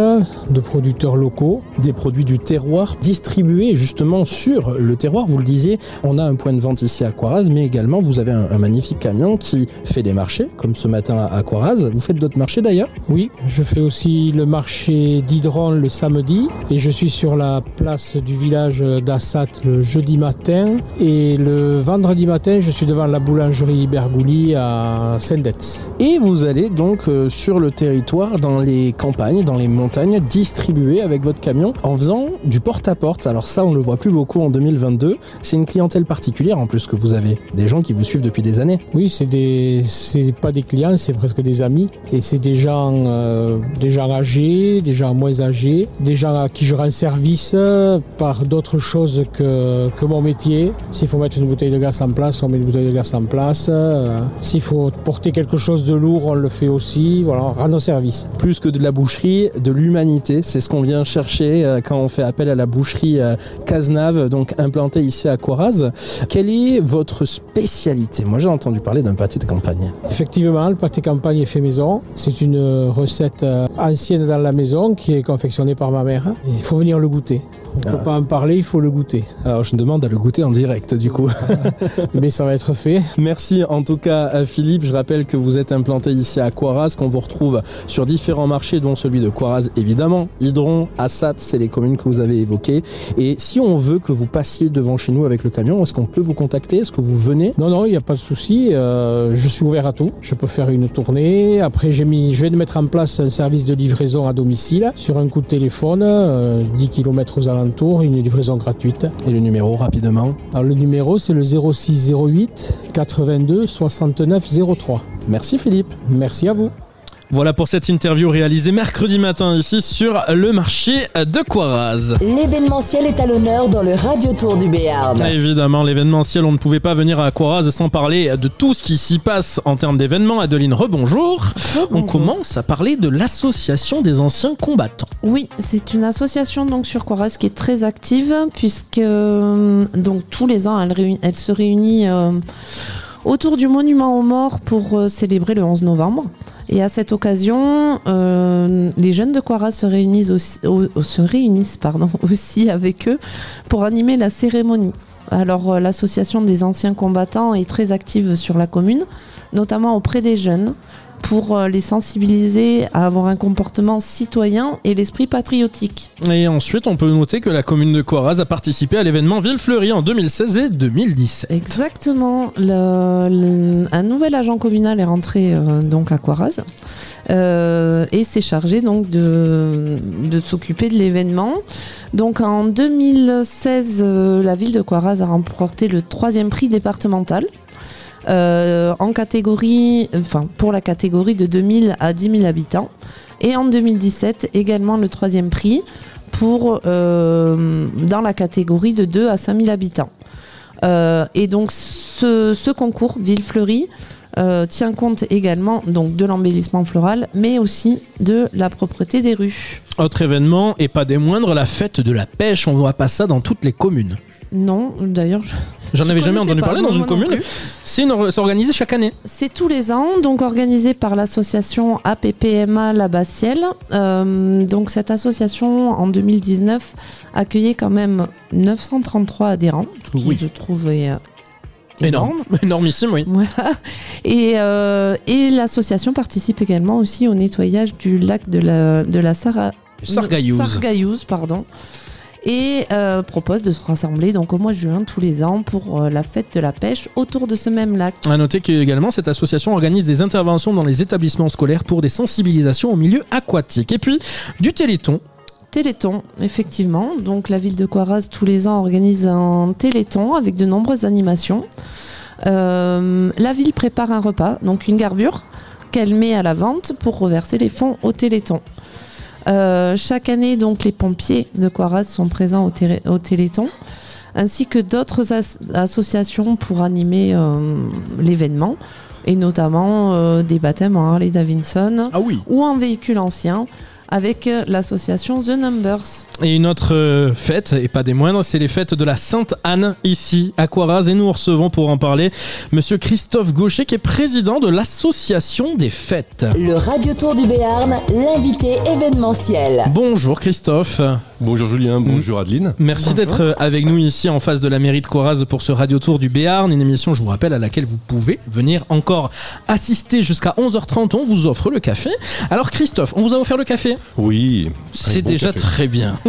de producteurs locaux. Des produits du terroir distribués justement sur le terroir. Vous le disiez, on a un point de vente ici à Coiraz, mais également vous avez un magnifique camion qui fait des marchés, comme ce matin à Coiraz. Vous faites d'autres marchés d'ailleurs? Oui, je fais aussi le marché d'Hydron le samedi et je suis sur la place du village d'Assat le jeudi matin et le vendredi matin je suis devant la boulangerie Bergouli à Saint-Detz. Et vous allez donc euh, sur le territoire, dans les campagnes, dans les montagnes, distribuer avec votre camion en faisant du porte-à-porte. Alors ça, on le voit plus beaucoup en 2022. C'est une clientèle particulière en plus que vous avez. Des gens qui vous suivent depuis des années. Oui, c'est des, c'est pas des clients, c'est presque des amis et c'est des gens, euh, des gens âgés, des gens moins âgés, des gens à qui je rends service par d'autres choses que, que mon métier. S'il faut mettre une bouteille de gaz en place, on met une bouteille de gaz en place. Euh, S'il faut porter quelque chose de lourd, on le fait aussi. Voilà, on rend nos services. Plus que de la boucherie, de l'humanité, c'est ce qu'on vient chercher euh, quand on fait appel à la boucherie euh, Cazenave, donc implantée ici à Coiraz. Quelle est votre spécialité? Moi j'ai entendu parler d'un pâté de campagne. Effectivement, le C'est une recette euh, ancienne dans la maison qui est confectionnée par ma mère. Il faut venir le goûter. On ne peut pas en parler, il faut le goûter. Alors je demande à le goûter en direct du coup. Mais ça va être fait. Merci en tout cas à Philippe. Je rappelle que vous êtes implanté ici à Coiraz, qu'on vous retrouve sur différents marchés, dont celui de Coiraz évidemment. Hydron, Assat, c'est les communes que vous avez évoquées. Et si on veut que vous passiez devant chez nous avec le camion, est-ce qu'on peut vous contacter? Est-ce que vous venez? Non, non, il n'y a pas de souci. Euh, je suis ouvert à tout. Je peux faire une tournée. Après, j'ai mis, je vais mettre en place un service de livraison à domicile sur un coup de téléphone, euh, 10 km aux alentours, une livraison gratuite. Et le numéro rapidement Alors, le numéro, c'est le 0608 82 69 03. Merci Philippe. Merci à vous. Voilà pour cette interview réalisée mercredi matin ici sur le marché de Coiraz. L'événementiel est à l'honneur dans le Radio Tour du Béarn. Évidemment, l'événementiel, on ne pouvait pas venir à Coiraz sans parler de tout ce qui s'y passe en termes d'événements. Adeline, rebonjour. On commence à parler de l'association des anciens combattants. Oui, c'est une association donc sur Coiraz qui est très active puisque euh, donc tous les ans elle se réunit euh, autour du monument aux morts pour euh, célébrer le 11 novembre. Et à cette occasion, euh, les jeunes de Coiraz se réunissent, aussi avec eux pour animer la cérémonie. Alors euh, l'association des anciens combattants est très active sur la commune, notamment auprès des jeunes, pour euh, les sensibiliser à avoir un comportement citoyen et l'esprit patriotique. Et ensuite, on peut noter que la commune de Coiraz a participé à l'événement Villefleury en 2016 et 2017. Exactement. Le- le- un nouvel agent communal est rentré euh, donc à Coiraz euh, et s'est chargé donc de, de s'occuper de l'événement. Donc en 2016, euh, la ville de Coiraz a remporté le troisième prix départemental. Euh, en catégorie, enfin pour la catégorie de 2000 à 10 000 habitants, et en 2017 également le troisième prix pour euh, dans la catégorie de 2 à 5 000 habitants. Euh, et donc ce, ce concours Ville Fleurie euh, tient compte également donc de l'embellissement floral, mais aussi de la propreté des rues. Autre événement, et pas des moindres, la fête de la pêche. On voit pas ça dans toutes les communes. Non, d'ailleurs, je- J'en je avais jamais entendu pas, parler dans une commune. C'est organisé chaque année. C'est tous les ans, donc organisé par l'association APPMA La Bastielle. Euh, donc cette association en 2019 accueillait quand même 933 adhérents, qui je trouve est euh, Énorme. énorme. Énormissime, oui. Et, euh, et l'association participe également aussi au nettoyage du lac de la, de la Sara- Sargayouse. Sargayouse, pardon. Et euh, propose de se rassembler donc au mois de juin tous les ans pour euh, la fête de la pêche autour de ce même lac. À noter qu'également, cette association organise des interventions dans les établissements scolaires pour des sensibilisations au milieu aquatique. Et puis, du téléthon. Téléthon, effectivement. Donc la ville de Coiraz tous les ans organise un téléthon avec de nombreuses animations. Euh, la ville prépare un repas, donc une garbure, qu'elle met à la vente pour reverser les fonds au téléthon. Euh, chaque année, donc les pompiers de Coiraz sont présents au, télé- au téléthon, ainsi que d'autres as- associations pour animer euh, l'événement, et notamment euh, des baptêmes en Harley Davidson ou en véhicule ancien avec euh, l'association The Numbers. Et une autre euh, fête, et pas des moindres, c'est les fêtes de la Sainte-Anne ici à Coiraz. Et nous recevons pour en parler Monsieur Christophe Gaucher, qui est président de l'association des fêtes. Le Radio Tour du Béarn, l'invité événementiel. Bonjour Christophe. Bonjour Julien, bonjour Adeline. Merci d'être euh, avec nous ici en face de la mairie de Coiraz pour ce Radio Tour du Béarn, une émission, je vous rappelle, à laquelle vous pouvez venir encore assister jusqu'à 11h30. On vous offre le café. Alors Christophe, on vous a offert le café? Oui. C'est bon déjà café. très bien.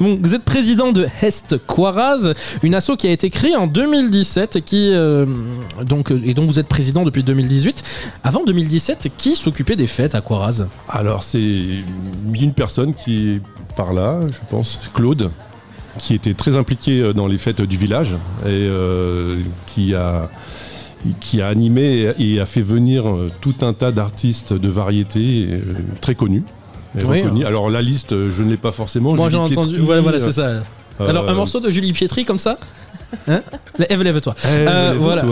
Bon, vous êtes président de Hest Coiraz, une asso qui a été créée en 2017 et qui euh, donc et dont vous êtes président depuis 2018. Avant 2017, qui s'occupait des fêtes à Coiraz Alors c'est une personne qui est par là, je pense, Claude, qui était très impliqué euh, dans les fêtes du village et euh, qui a qui a animé et a fait venir euh, tout un tas d'artistes de variété très connus. Oui, reconnus. Alors la liste, je ne l'ai pas forcément. Moi j'ai entendu. Voilà, voilà, c'est ça. Alors un morceau de Julie Pietri comme ça? Hein Ève, lève-toi. Ève, Euh, lève-toi. voilà.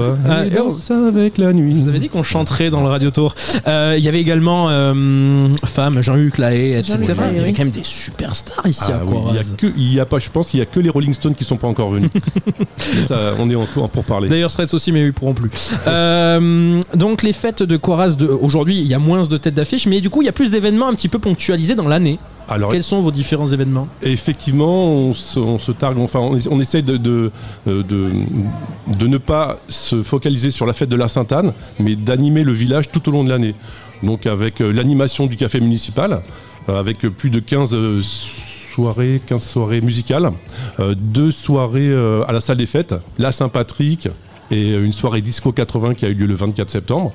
Allez, Euh, danse avec la nuit. Je vous avais dit qu'on chanterait dans le Radio Tour. Euh, Il y avait également euh, Femme, Jean-Luc Lahaye, etc. Il y avait quand même des superstars ici Ah à oui, il y a Coiraz. que, il y a pas, je pense qu'il y a que les Rolling Stones qui sont pas encore venus. Ça, on est encore pour parler. D'ailleurs, Straits aussi, mais ils pourront plus. Euh, donc, les fêtes de Coiraz, de- aujourd'hui, il y a moins de têtes d'affiche, mais du coup, il y a plus d'événements un petit peu ponctualisés dans l'année. Alors, Quels sont vos différents événements? Effectivement, on se, on se targue, enfin, on, on essaye de, de, euh, de, de ne pas se focaliser sur la fête de la Sainte-Anne, mais d'animer le village tout au long de l'année. Donc, avec euh, l'animation du café municipal, euh, avec plus de 15 euh, soirées, 15 soirées musicales, deux soirées à la salle des fêtes, la Saint-Patrick et une soirée disco 80 qui a eu lieu le 24 septembre.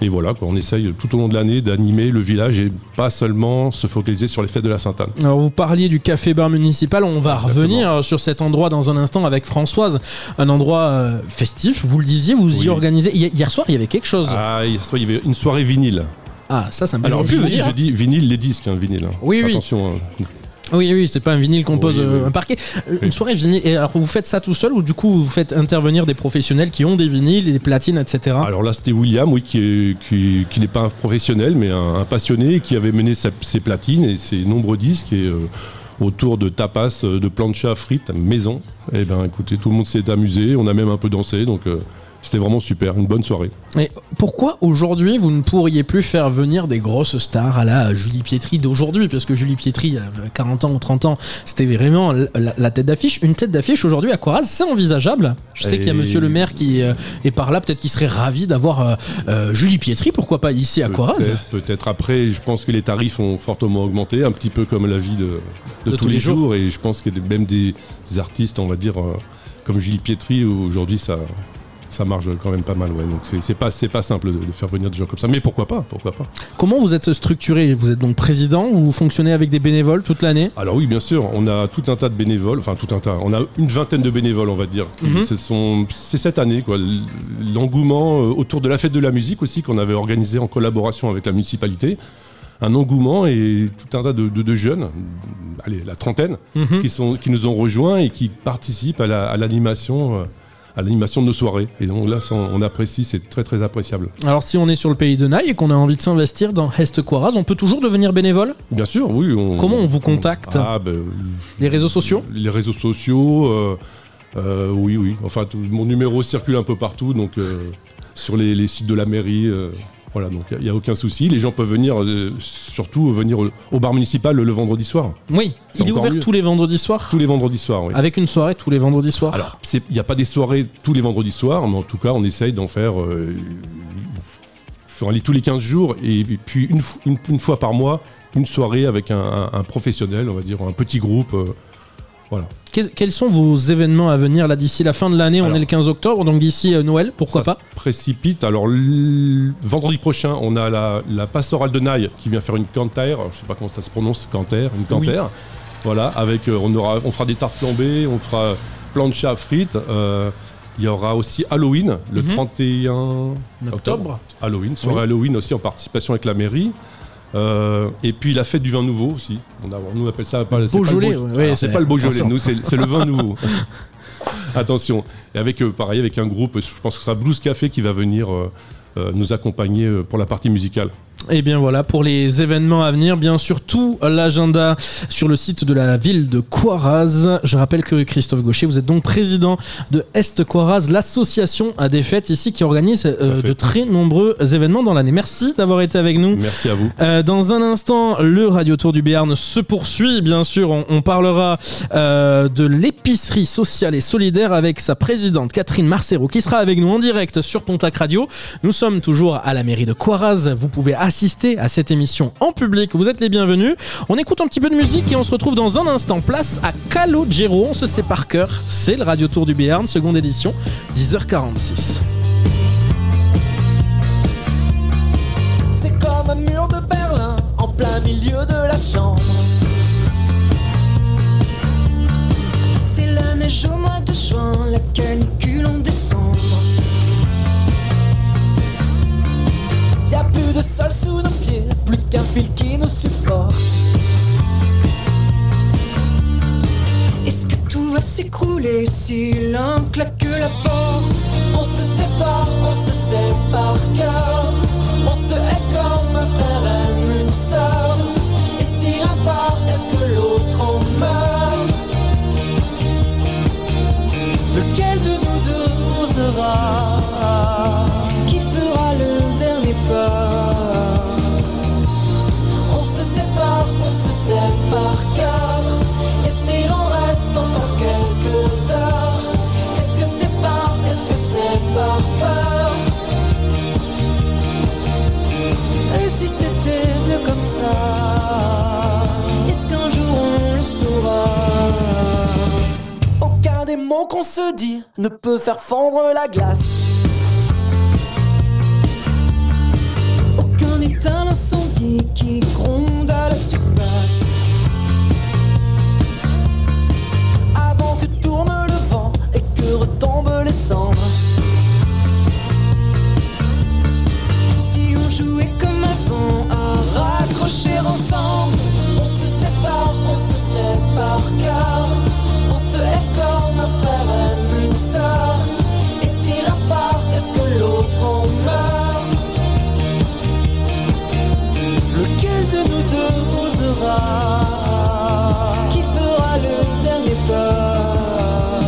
Et voilà, quoi, on essaye tout au long de l'année d'animer le village et pas seulement se focaliser sur les fêtes de la Sainte-Anne. Alors, vous parliez du café-bar municipal, on va revenir sur cet endroit dans un instant avec Françoise. Un endroit euh, festif, vous le disiez, vous y organisez. Hi- Hier soir, il y avait quelque chose. Ah, hier soir, il y avait une soirée vinyle. Ah, ça, ça me Alors, plus je dis vinyle, les disques, hein, vinyle. hein. Oui, oui. Attention. hein. Oui, oui, c'est pas un vinyle qu'on pose Oui, euh, oui. un parquet. Euh, Une soirée vinyle. Et alors, vous faites ça tout seul ou du coup, vous faites intervenir des professionnels qui ont des vinyles des platines, etc. Alors là, c'était William, oui, qui est- qui, qui n'est pas un professionnel, mais un, un passionné, qui avait mené sa- ses platines et ses nombreux disques et, euh, autour de tapas, de plancha frites, maison. Et ben, écoutez, tout le monde s'est amusé. On a même un peu dansé, donc euh, c'était vraiment super, une bonne soirée. Et pourquoi aujourd'hui vous ne pourriez plus faire venir des grosses stars à la Julie Pietri d'aujourd'hui? Parce que Julie Pietri, à 40 ans ou 30 ans, c'était vraiment la, la tête d'affiche. Une tête d'affiche aujourd'hui à Coiraz, c'est envisageable? Je sais qu'il y a monsieur le maire qui euh, est par là, peut-être qu'il serait ravi d'avoir euh, euh, Julie Pietri, pourquoi pas ici à Coiraz Peut-être, après, je pense que les tarifs ont fortement augmenté, un petit peu comme la vie de, de tous, les jours. Et je pense que même des artistes, on va dire, euh, comme Julie Pietri, aujourd'hui, ça, ça marche quand même pas mal. Ouais. Donc c'est, pas, pas simple de, de faire venir des gens comme ça. Mais pourquoi pas Pourquoi pas Comment vous êtes structuré? Vous êtes donc président ou vous fonctionnez avec des bénévoles toute l'année? Alors oui, bien sûr, on a tout un tas de bénévoles, enfin tout un tas, on a une vingtaine de bénévoles, on va dire. sont, c'est cette année, quoi, l'engouement euh, autour de la fête de la musique aussi qu'on avait organisé en collaboration avec la municipalité. Un engouement et tout un tas de, de- de jeunes, allez, la trentaine, Mhm. qui, sont, qui nous ont rejoints et qui participent à, la- à l'animation. euh, à l'animation de nos soirées. Et donc là, ça, on, apprécie, c'est très très appréciable. Alors si on est sur le pays de Naï et qu'on a envie de s'investir dans Est Quaraz, on peut toujours devenir bénévole? Bien sûr, oui. on- Comment on vous contacte? Ah, ben, Les réseaux sociaux? Les réseaux sociaux, euh, euh, oui, oui. Enfin, tout- mon numéro circule un peu partout, donc euh, sur les, les sites de la mairie. Voilà, donc il n'y a, aucun souci. Les gens peuvent venir, euh, surtout venir au, au bar municipal le, le vendredi soir. Oui, il est ouvert mieux. tous les vendredis soirs Tous les vendredis soirs, oui. Avec une soirée tous les vendredis soirs Alors, il n'y a pas des soirées tous les vendredis soirs, mais en tout cas, on essaye d'en faire euh, tous les 15 jours, et puis une, fo- une- une fois par mois, une soirée avec un, un- un professionnel, on va dire, un petit groupe. euh, voilà. Quels, quels sont vos événements à venir là d'ici la fin de l'année? On est le 15 octobre, donc d'ici euh, Noël, pourquoi Ça pas? se précipite. Alors, vendredi prochain, on a la, la pastorale de Naï qui vient faire une cantaire. Je sais pas comment ça se prononce, cantaire, une cantaire. Voilà, avec, euh, on, aura, on fera des tartes flambées, on fera plancha frites. euh, il y aura aussi Halloween, le Mhm. 31 Octobre. Halloween, soirée Oui. Halloween aussi en participation avec la mairie. Euh, et puis la fête du vin nouveau aussi. On, a, on nous appelle ça pas, le Beaujolais, ouais, c'est pas le Beaujolais, attention. nous c'est le vin nouveau. Attention. Et avec euh, pareil avec un groupe, je pense que ce sera Blues Café qui va venir euh, nous accompagner pour la partie musicale. Et bien voilà, pour les événements à venir, bien sûr, tout l'agenda sur le site de la ville de Coiraz. Je rappelle que Christophe Gaucher, vous êtes donc président de Est Coiraz, l'association à des fêtes ici qui organise euh, de très nombreux événements dans l'année. Merci d'avoir été avec nous. Merci à vous. Euh, dans un instant, le Radio Tour du Béarn se poursuit. Bien sûr, on, on parlera euh, de l'épicerie sociale et solidaire avec sa présidente Catherine Marcero qui sera avec nous en direct sur Pontac Radio. Nous sommes toujours à la mairie de Coiraz. Vous pouvez assister à cette émission en public. Vous êtes les bienvenus. On écoute un petit peu de musique et on se retrouve dans un instant. Place à Calogero. On se sait par cœur. C'est le Radio Tour du Béarn, seconde édition, 10h46. C'est comme un mur de Berlin en plein milieu de la chambre. C'est la neige au mois de juin, la canicule en décembre. A plus de sol sous nos pieds, plus qu'un fil qui nous supporte. Est-ce que tout va s'écrouler si l'un claque la porte? On se sépare, on se sépare car on se hait Est-ce qu'un jour on le saura? Aucun des mots qu'on se dit ne peut faire fondre la glace. Aucun éteint l'incendie qui gronde à la surface. Avant que tourne le vent et que retombent les cendres On se sépare, on se sépare car On se hait comme un frère aime une sœur Et si l'un part, est-ce que l'autre en meurt? Lequel de nous deux osera Qui fera le dernier pas?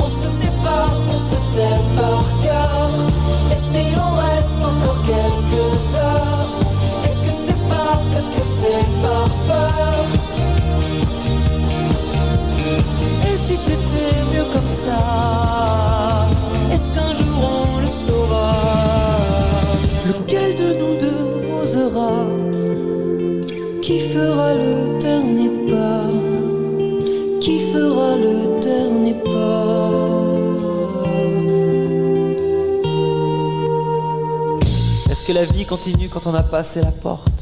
On se sépare, on se sépare car Et si l'on reste encore quelques heures est-ce que c'est par Et si c'était mieux comme ça? Est-ce qu'un jour on le saura? Lequel de nous deux osera? Qui fera le dernier pas? Qui fera le dernier pas? Est-ce que la vie continue quand on a passé la porte?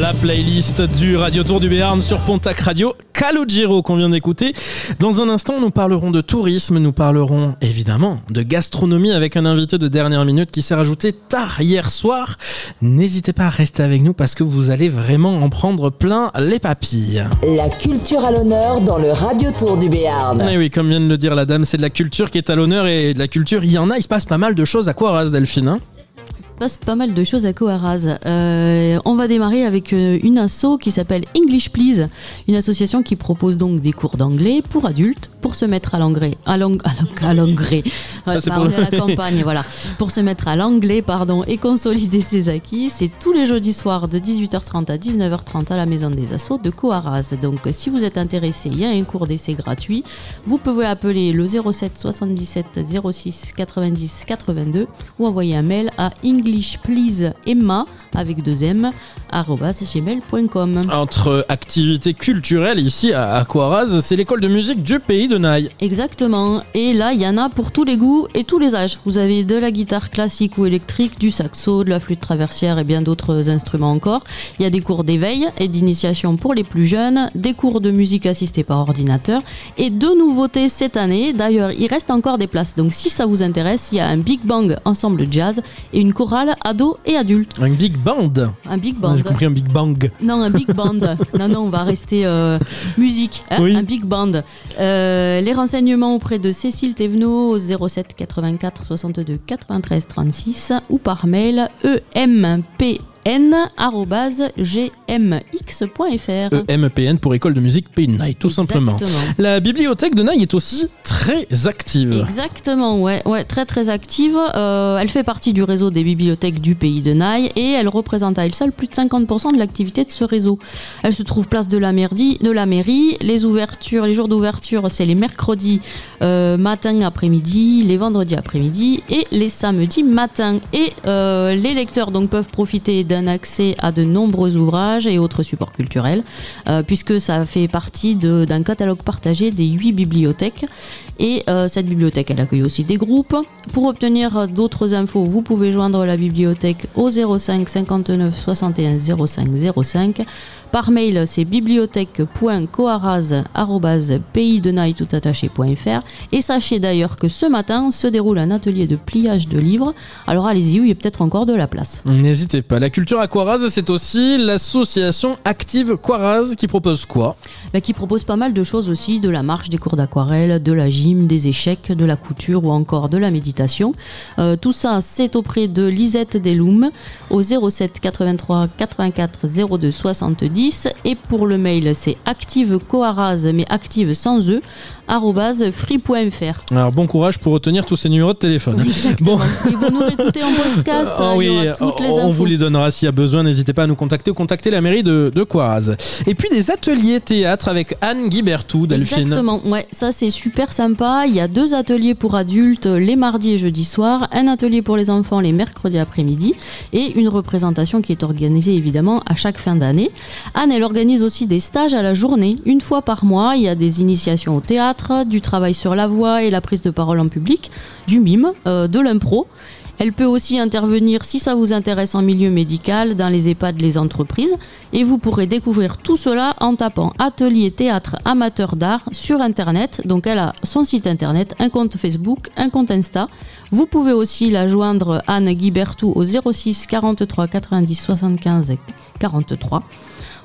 la playlist du Radio Tour du Béarn sur Pontac Radio. Calogero qu'on vient d'écouter. Dans un instant, nous parlerons de tourisme, nous parlerons évidemment de gastronomie avec un invité de dernière minute qui s'est rajouté tard hier soir. N'hésitez pas à rester avec nous parce que vous allez vraiment en prendre plein les papilles. La culture à l'honneur dans le Radio Tour du Béarn. Eh oui, comme vient de le dire la dame, c'est de la culture qui est à l'honneur et de la culture, il y en a, il se passe pas mal de choses à Quaraz, Delphine. hein passe pas mal de choses à Coaraz. Euh, on va démarrer avec euh, une asso qui s'appelle English Please, une association qui propose donc des cours d'anglais pour adultes pour se mettre à l'anglais. À l'ang- à l'anglais. Ça, bah, on est à la campagne, voilà. Pour se mettre à l'anglais, pardon, et consolider ses acquis. C'est tous les jeudis soirs de 18h30 à 19h30 à la maison des assos de Coaraz. Donc, si vous êtes intéressé, il y a un cours d'essai gratuit. Vous pouvez appeler le 07 77 06 90 82 ou envoyer un mail à englishpleaseemma avec deux m gmail.com. Entre activités culturelles ici à à Quaraz, c'est l'école de musique du pays de Naï. Exactement. Et là, il y en a pour tous les goûts et tous les âges. Vous avez de la guitare classique ou électrique, du saxo, de la flûte traversière et bien d'autres instruments encore. Il y a des cours d'éveil et d'initiation pour les plus jeunes, des cours de musique assistés par ordinateur et deux nouveautés cette année. D'ailleurs, il reste encore des places. Donc si ça vous intéresse, il y a un Big Bang ensemble jazz et une chorale ado et adulte. Un big band. Un big band. J'ai compris un big bang. Non, un big band. non, non, on va rester euh, musique. hein, Oui. Un big band. Euh, les renseignements auprès de Cécile Thévenot au 07 84 62 93 36 ou par mail E empn.gmx.fr. EMPN pour école de musique pays de Naï, tout simplement. La bibliothèque de Naï est aussi très active. Exactement, ouais, ouais, très très active. Euh, elle fait partie du réseau des bibliothèques du pays de Naï et elle représente à elle seule plus de 50% de l'activité de ce réseau. Elle se trouve place de la mairie. De la mairie. Les ouvertures, les jours d'ouverture, c'est les mercredis euh, matin après-midi, les vendredis après-midi et les samedis matin. Et euh, les lecteurs donc peuvent profiter d'un accès à de nombreux ouvrages et autres supports culturels, euh, puisque ça fait partie d'un catalogue partagé des huit bibliothèques. Et euh, cette bibliothèque, elle accueille aussi des groupes. Pour obtenir d'autres infos, vous pouvez joindre la bibliothèque au 05 59 61 05 05. Par mail, c'est bibliothèque.coaraz.fr. Et sachez d'ailleurs que ce matin se déroule un atelier de pliage de livres. Alors allez-y, il y a peut-être encore de la place. N'hésitez pas. La culture à Quaraz, c'est aussi l'association Active Quaraz qui propose quoi? Bah, qui propose pas mal de choses aussi, de la marche, des cours d'aquarelle, de la gym, des échecs, de la couture ou encore de la méditation. Euh, tout ça, c'est auprès de Lisette Deloum au 07 83 84 02 70 et pour le mail, c'est activecoaraz mais active sans e. arobase free.fr. Alors bon courage pour retenir tous ces numéros de téléphone. Bon. Et vous nous écoutez en podcast, Ah hein, oui, on infos. vous les donnera s'il y a besoin. N'hésitez pas à nous contacter ou contacter la mairie de, de Quaraz. Et puis des ateliers théâtre avec Anne Guibertou, Delphine. Exactement, ouais, ça c'est super sympa. Il y a deux ateliers pour adultes les mardis et jeudis soirs, un atelier pour les enfants les mercredis après-midi et une représentation qui est organisée évidemment à chaque fin d'année. Anne, elle organise aussi des stages à la journée. Une fois par mois, il y a des initiations au théâtre, du travail sur la voix et la prise de parole en public, du mime, euh, de l'impro. Elle peut aussi intervenir, si ça vous intéresse, en milieu médical, dans les EHPAD, les entreprises. Et vous pourrez découvrir tout cela en tapant Atelier Théâtre Amateur d'Art sur Internet. Donc elle a son site Internet, un compte Facebook, un compte Insta. Vous pouvez aussi la joindre Anne Guibertou au 06 43 90 75 43.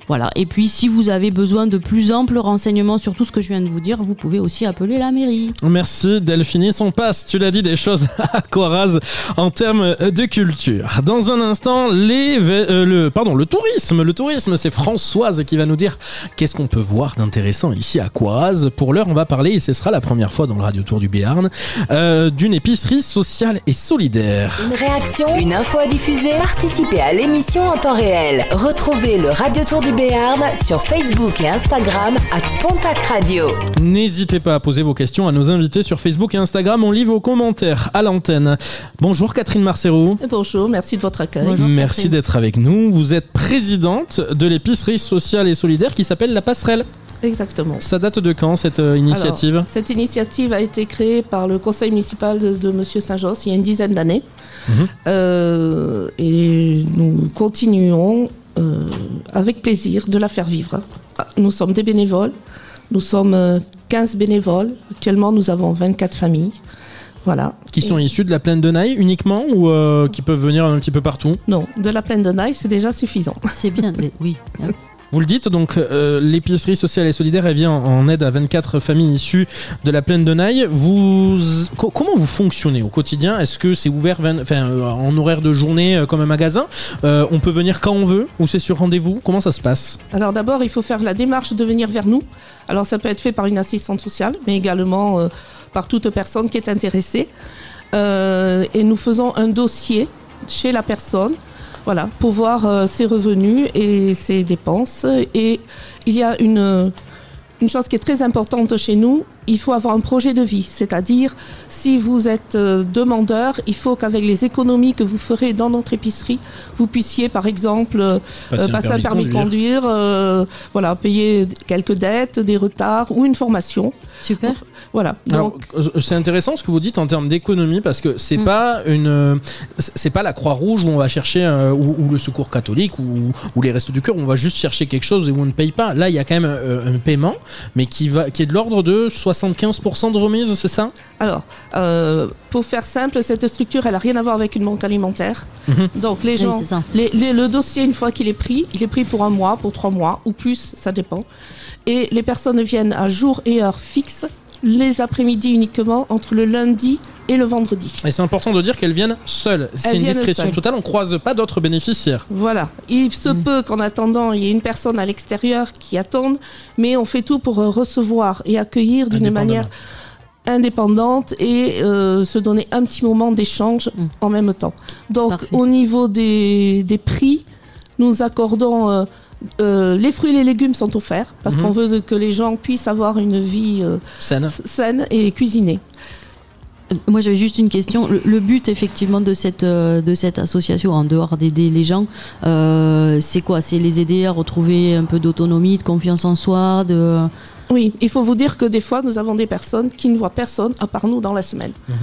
Voilà. Et puis, si vous avez besoin de plus amples renseignements sur tout ce que je viens de vous dire, vous pouvez aussi appeler la mairie. Merci Delphine. Son passe, tu l'as dit, des choses à Quaraz en termes de culture. Dans un instant, les, euh, le, pardon, le tourisme. Le tourisme, c'est Françoise qui va nous dire qu'est-ce qu'on peut voir d'intéressant ici à Quaraz. Pour l'heure, on va parler, et ce sera la première fois dans le Radio Tour du Béarn, euh, d'une épicerie sociale et solidaire. Une réaction, une info à diffuser, participez à l'émission en temps réel. Retrouvez le Radio Tour du Béarn sur Facebook et Instagram at Pontac Radio. N'hésitez pas à poser vos questions à nos invités sur Facebook et Instagram. On lit vos commentaires à l'antenne. Bonjour Catherine Marcero. Bonjour, merci de votre accueil. Merci d'être avec nous. Vous êtes présidente de l'épicerie sociale et solidaire qui s'appelle La Passerelle. Exactement. Ça date de quand cette euh, initiative? Alors, Cette initiative a été créée par le conseil municipal de, de Monsieur Saint-Josse il y a une dizaine d'années. Mhm. Euh, et nous continuons avec plaisir de la faire vivre. Ah, Nous sommes des bénévoles, nous sommes euh, 15 bénévoles. Actuellement, nous avons 24 familles. Voilà. Qui sont issus de la plaine de Naï uniquement ou euh, qui peuvent venir un petit peu partout? Non, de la plaine de Naï, c'est déjà suffisant. C'est bien, oui. Vous le dites, donc euh, l'épicerie sociale et solidaire, elle vient en aide à 24 familles issues de la plaine de Naï. Vous, co- comment vous fonctionnez au quotidien? Est-ce que c'est ouvert 20 enfin, euh, en horaire de journée euh, comme un magasin? On peut venir quand on veut ou c'est sur rendez-vous? Comment ça se passe? Alors d'abord, il faut faire la démarche de venir vers nous. Alors ça peut être fait par une assistante sociale, mais également par toute personne qui est intéressée. Et nous faisons un dossier chez la personne, voilà, pour voir euh, ses revenus et ses dépenses. Et il y a une, une chose qui est très importante chez nous, il faut avoir un projet de vie. C'est-à-dire, si vous êtes euh, demandeur, il faut qu'avec les économies que vous ferez dans notre épicerie, vous puissiez, par exemple, euh, Passer un passer un permis permis de conduire, euh, voilà, payer quelques dettes, des retards ou une formation. Super. Voilà. C'est intéressant ce que vous dites en termes d'économie parce que c'est Mm. pas une c'est pas la Croix-Rouge où on va chercher euh, ou, ou le Secours catholique ou, ou les Restos du cœur où on va juste chercher quelque chose et où on ne paye pas. Là, il y a quand même euh, un paiement mais qui va qui est de l'ordre de 75% de remise, c'est ça? Alors, euh, pour faire simple, cette structure, elle n'a rien à voir avec une banque alimentaire. Mhm. Donc, les gens, les- les- le dossier, une fois qu'il est pris, il est pris pour un mois, pour trois mois ou plus, ça dépend. Et les personnes viennent à jour et heure fixe, les après-midi uniquement, entre le lundi et le vendredi. Et c'est important de dire qu'elles viennent seules. C'est une discrétion seules. totale. On croise pas d'autres bénéficiaires. Voilà. Il se peut qu'en attendant, il y ait une personne à l'extérieur qui attende, mais on fait tout pour euh, recevoir et accueillir d'une manière indépendante et euh, se donner un petit moment d'échange en même temps. Donc au niveau des, des prix, nous accordons... euh, euh, les fruits et les légumes sont offerts parce Mhm. qu'on veut que les gens puissent avoir une vie euh, Saine. saine et cuisinée. Moi, j'avais juste une question. Le, le but, effectivement, de cette, euh, de cette association, en dehors d'aider les gens, euh, c'est quoi? C'est les aider à retrouver un peu d'autonomie, de confiance en soi de... Oui, il faut vous dire que des fois, nous avons des personnes qui ne voient personne à part nous dans la semaine. Et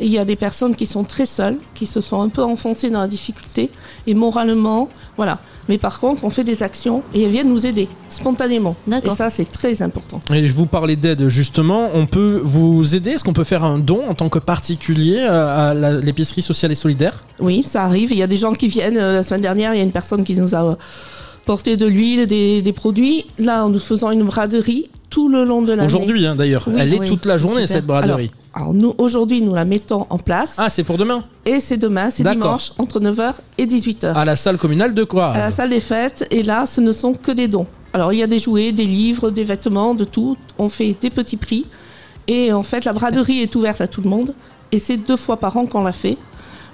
Il y a des personnes qui sont très seules, qui se sont un peu enfoncées dans la difficulté, et moralement, voilà. Mais par contre, on fait des actions et elles viennent nous aider spontanément. Et ça, c'est très important. Et je vous parlais d'aide justement. On peut vous aider? Est-ce qu'on peut faire un don en tant que particulier euh, à l'épicerie sociale et solidaire? Oui, ça arrive. Il y a des gens qui viennent. euh, La semaine dernière, il y a une personne qui nous a euh, porté de l'huile, des, des produits. Là, nous faisons une braderie tout le long de l'année. Aujourd'hui, hein, d'ailleurs. Oui. Elle est Oui, toute la journée super. cette braderie. Alors, alors nous, aujourd'hui, nous la mettons en place. Ah, c'est pour demain Et c'est demain, c'est dimanche, entre 9h et 18h. À la salle communale de quoi à la salle des fêtes. Et là, ce ne sont que des dons. Alors, il y a des jouets, des livres, des vêtements, de tout. On fait des petits prix. Et en fait, la braderie est ouverte à tout le monde. Et c'est deux fois par an qu'on la fait.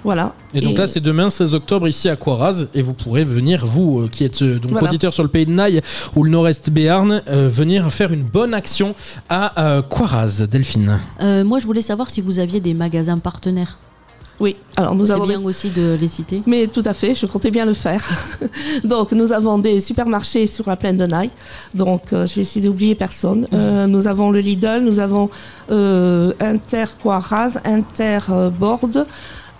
Voilà. Et donc là, c'est demain 16 octobre ici à Coiraz et vous pourrez venir, vous euh, qui êtes euh, donc Voilà. auditeur sur le pays de Naï ou le Nord-Est Béarn, euh, venir faire une bonne action à euh, Coiraz, Delphine. Euh, moi, je voulais savoir si vous aviez des magasins partenaires. Oui, alors nous C'est avons bien des- aussi de les citer. Mais tout à fait, je comptais bien le faire. Donc, nous avons des supermarchés sur la plaine de Naï. Donc, euh, je vais essayer d'oublier personne. Euh, nous avons le Lidl, nous avons euh, Inter Coiraz, Inter euh, Borde,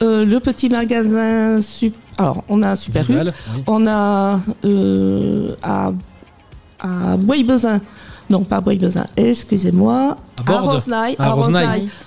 euh, le petit magasin. Sup- Alors, on a Super U, Vival, oui. on a euh, à, à Bois-Bezin. Non, pas à Bois-Bezin, excusez-moi. À. À à.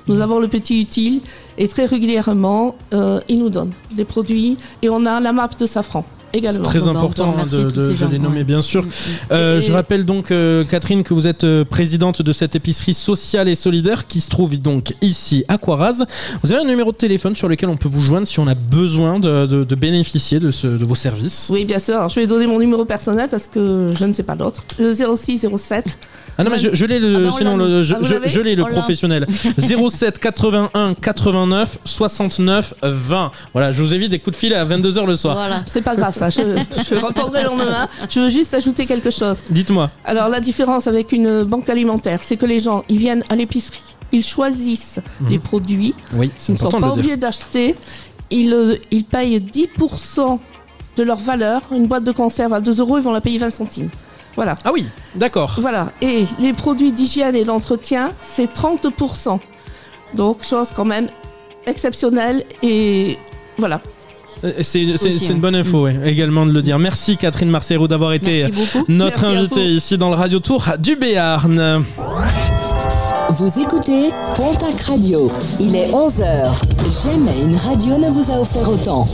Nous avons le petit utile et très régulièrement, euh, ils nous donnent des produits et on a la map de safran C'est également. très important hein, de, de- de les nommer, bien sûr. Euh, je rappelle donc, euh, Catherine, que vous êtes euh, présidente de cette épicerie sociale et solidaire qui se trouve donc ici à Coiraz. Vous avez un numéro de téléphone sur lequel on peut vous joindre si on a besoin de, de- de bénéficier de, ce- de vos services. Oui, bien sûr. Alors, je vais donner mon numéro personnel parce que je ne sais pas l'autre. Euh, 06 07. Ah non, mais je, je l'ai, le, on sinon le- je, Ah, vous je- l'ai le professionnel. 07 81 89 69 20. Voilà, je vous évite des coups de fil à 22h le soir. Voilà. C'est pas grave ça. Je, je reprendrai le lendemain. Je veux juste ajouter quelque chose. Dites-moi. Alors la différence avec une banque alimentaire, c'est que les gens, ils viennent à l'épicerie, ils choisissent Mhm. les produits, Oui, c'est ils ne sont important pas de le dire. obligés d'acheter, ils, euh, ils payent 10% de leur valeur. Une boîte de conserve à 2 euros, ils vont la payer 20 centimes. Voilà. Ah oui, d'accord. Voilà. Et les produits d'hygiène et d'entretien, c'est 30%. Donc, chose quand même exceptionnelle et voilà. Euh, C'est c'est- une hein. bonne info, ouais, également de le dire. Merci Catherine Marcero d'avoir été notre Merci invitée ici dans le Radio Tour du Béarn. Vous écoutez Pontac Radio. Il est 11h. Jamais une radio ne vous a offert autant.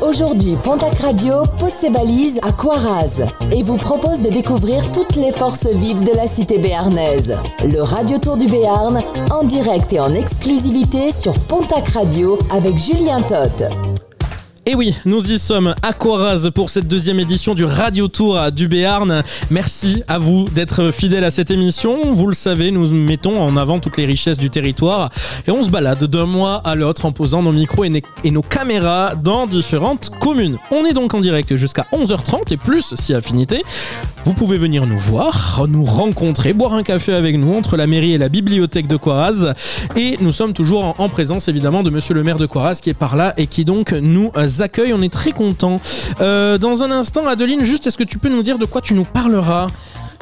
Aujourd'hui, Pontac Radio pose ses valises à Coiraz et vous propose de découvrir toutes les forces vives de la cité béarnaise. Le Radio Tour du Béarn, en direct et en exclusivité sur Pontac Radio avec Julien Toth. Et oui, nous y sommes à Coiraz pour cette deuxième édition du Radio Tour du Béarn. Merci à vous d'être fidèles à cette émission. Vous le savez, nous mettons en avant toutes les richesses du territoire et on se balade d'un mois à l'autre en posant nos micros et, nos caméras dans différentes communes. On est donc en direct jusqu'à 11h30 et plus si affinité. Vous pouvez venir nous voir, nous rencontrer, boire un café avec nous entre la mairie et la bibliothèque de Coiraz. Et nous sommes toujours en, en présence évidemment de monsieur le maire de Coiraz qui est par là et qui donc nous euh, accueille. On est très content. dans un instant, Adeline, juste est-ce que tu peux nous dire de quoi tu nous parleras?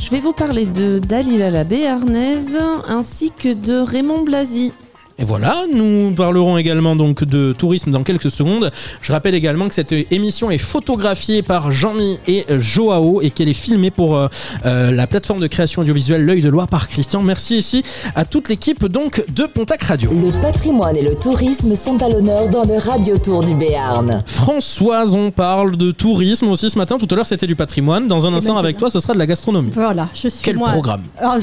Je vais vous parler de Dalila la Béarnaise ainsi que de Raymond Blasi. Et voilà, nous parlerons également donc de tourisme dans quelques secondes. Je rappelle également que cette émission est photographiée par Jean-Mi et Joao et qu'elle est filmée pour euh, euh, la plateforme de création audiovisuelle L'œil de Loire par Christian. Merci ici à toute l'équipe donc de Pontac Radio. Le patrimoine et le tourisme sont à l'honneur dans le Radio Tour du Béarn. Françoise, on parle de tourisme aussi ce matin. Tout à l'heure, c'était du patrimoine. Dans un instant, maintenant- avec toi, ce sera de la gastronomie. Voilà, je suis Quel moi. programme Ah,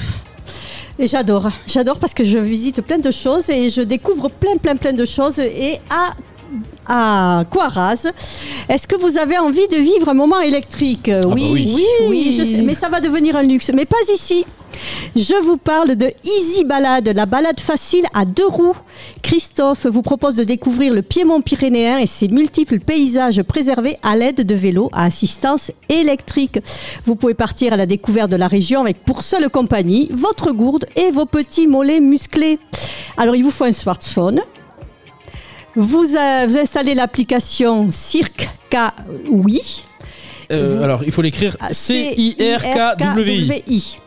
Et j'adore, j'adore parce que je visite plein de choses et je découvre plein, plein, plein de choses. Et à à Coiraz, est-ce que vous avez envie de vivre un moment électrique? Bah oui, oui. oui, je sais, mais ça va devenir un luxe, mais pas ici. Je vous parle de Easy Balade, la balade facile à deux roues. Christophe vous propose de découvrir le Piémont pyrénéen et ses multiples paysages préservés à l'aide de vélos à assistance électrique. Vous pouvez partir à la découverte de la région avec pour seule compagnie votre gourde et vos petits mollets musclés. Alors il vous faut un smartphone. Vous, euh, vous installez l'application Cirque oui. Euh, Vous- alors, il faut l'écrire C-I-R-K-W-I.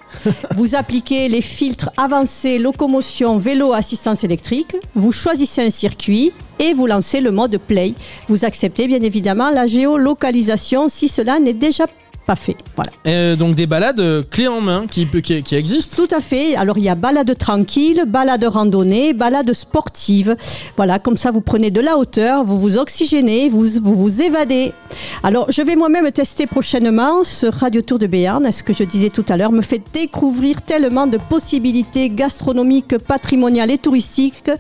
Vous appliquez les filtres avancés, locomotion, vélo, assistance électrique. Vous choisissez un circuit et vous lancez le mode play. Vous acceptez bien évidemment la géolocalisation si cela n'est déjà pas fait. Voilà. Euh, donc des balades euh, clés en main qui, qui, qui existent? Tout à fait. Alors il y a balade tranquille, balade randonnée, balade sportive. Voilà, comme ça vous prenez de la hauteur, vous vous oxygénez, vous vous, vous évadez. Alors je vais moi-même tester prochainement ce Radio Tour de Béarn. Ce que je disais tout à l'heure me fait découvrir tellement de possibilités gastronomiques, patrimoniales et touristiques.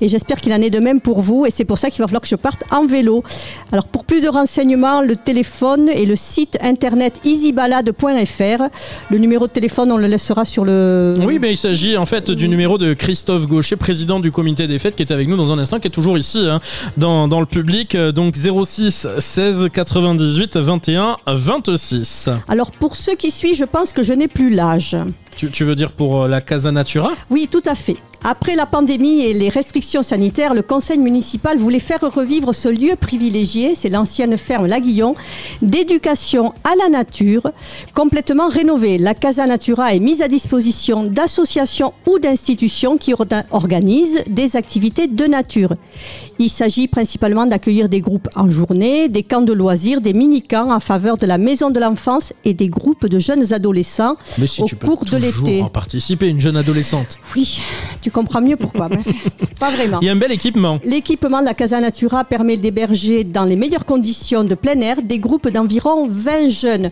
Et j'espère qu'il en est de même pour vous. Et c'est pour ça qu'il va falloir que je parte en vélo. Alors pour plus de renseignements, le téléphone et le site internet easybalade.fr. Le numéro de téléphone, on le laissera sur le. Oui, mais il s'agit en fait du numéro de Christophe Gaucher, président du comité des fêtes, qui est avec nous dans un instant, qui est toujours ici hein, dans, dans le public. Euh, Donc 06 16 98 21 26. Alors pour ceux qui suivent, je pense que je n'ai plus l'âge. Tu, tu veux dire pour euh, la Casa Natura? Oui, tout à fait. Après la pandémie et les restrictions sanitaires, le conseil municipal voulait faire revivre ce lieu privilégié, c'est l'ancienne ferme Laguillon, d'éducation à la nature, complètement rénové. La Casa Natura est mise à disposition d'associations ou d'institutions qui organisent des activités de nature. Il s'agit principalement d'accueillir des groupes en journée, des camps de loisirs, des mini-camps en faveur de la maison de l'enfance et des groupes de jeunes adolescents Mais si au tu peux cours de l'été. en participer, une jeune adolescente. Oui, tu comprends mieux pourquoi. pas vraiment. Il y a un bel équipement. L'équipement de la Casa Natura permet d'héberger dans les meilleures conditions de plein air des groupes d'environ 20 jeunes.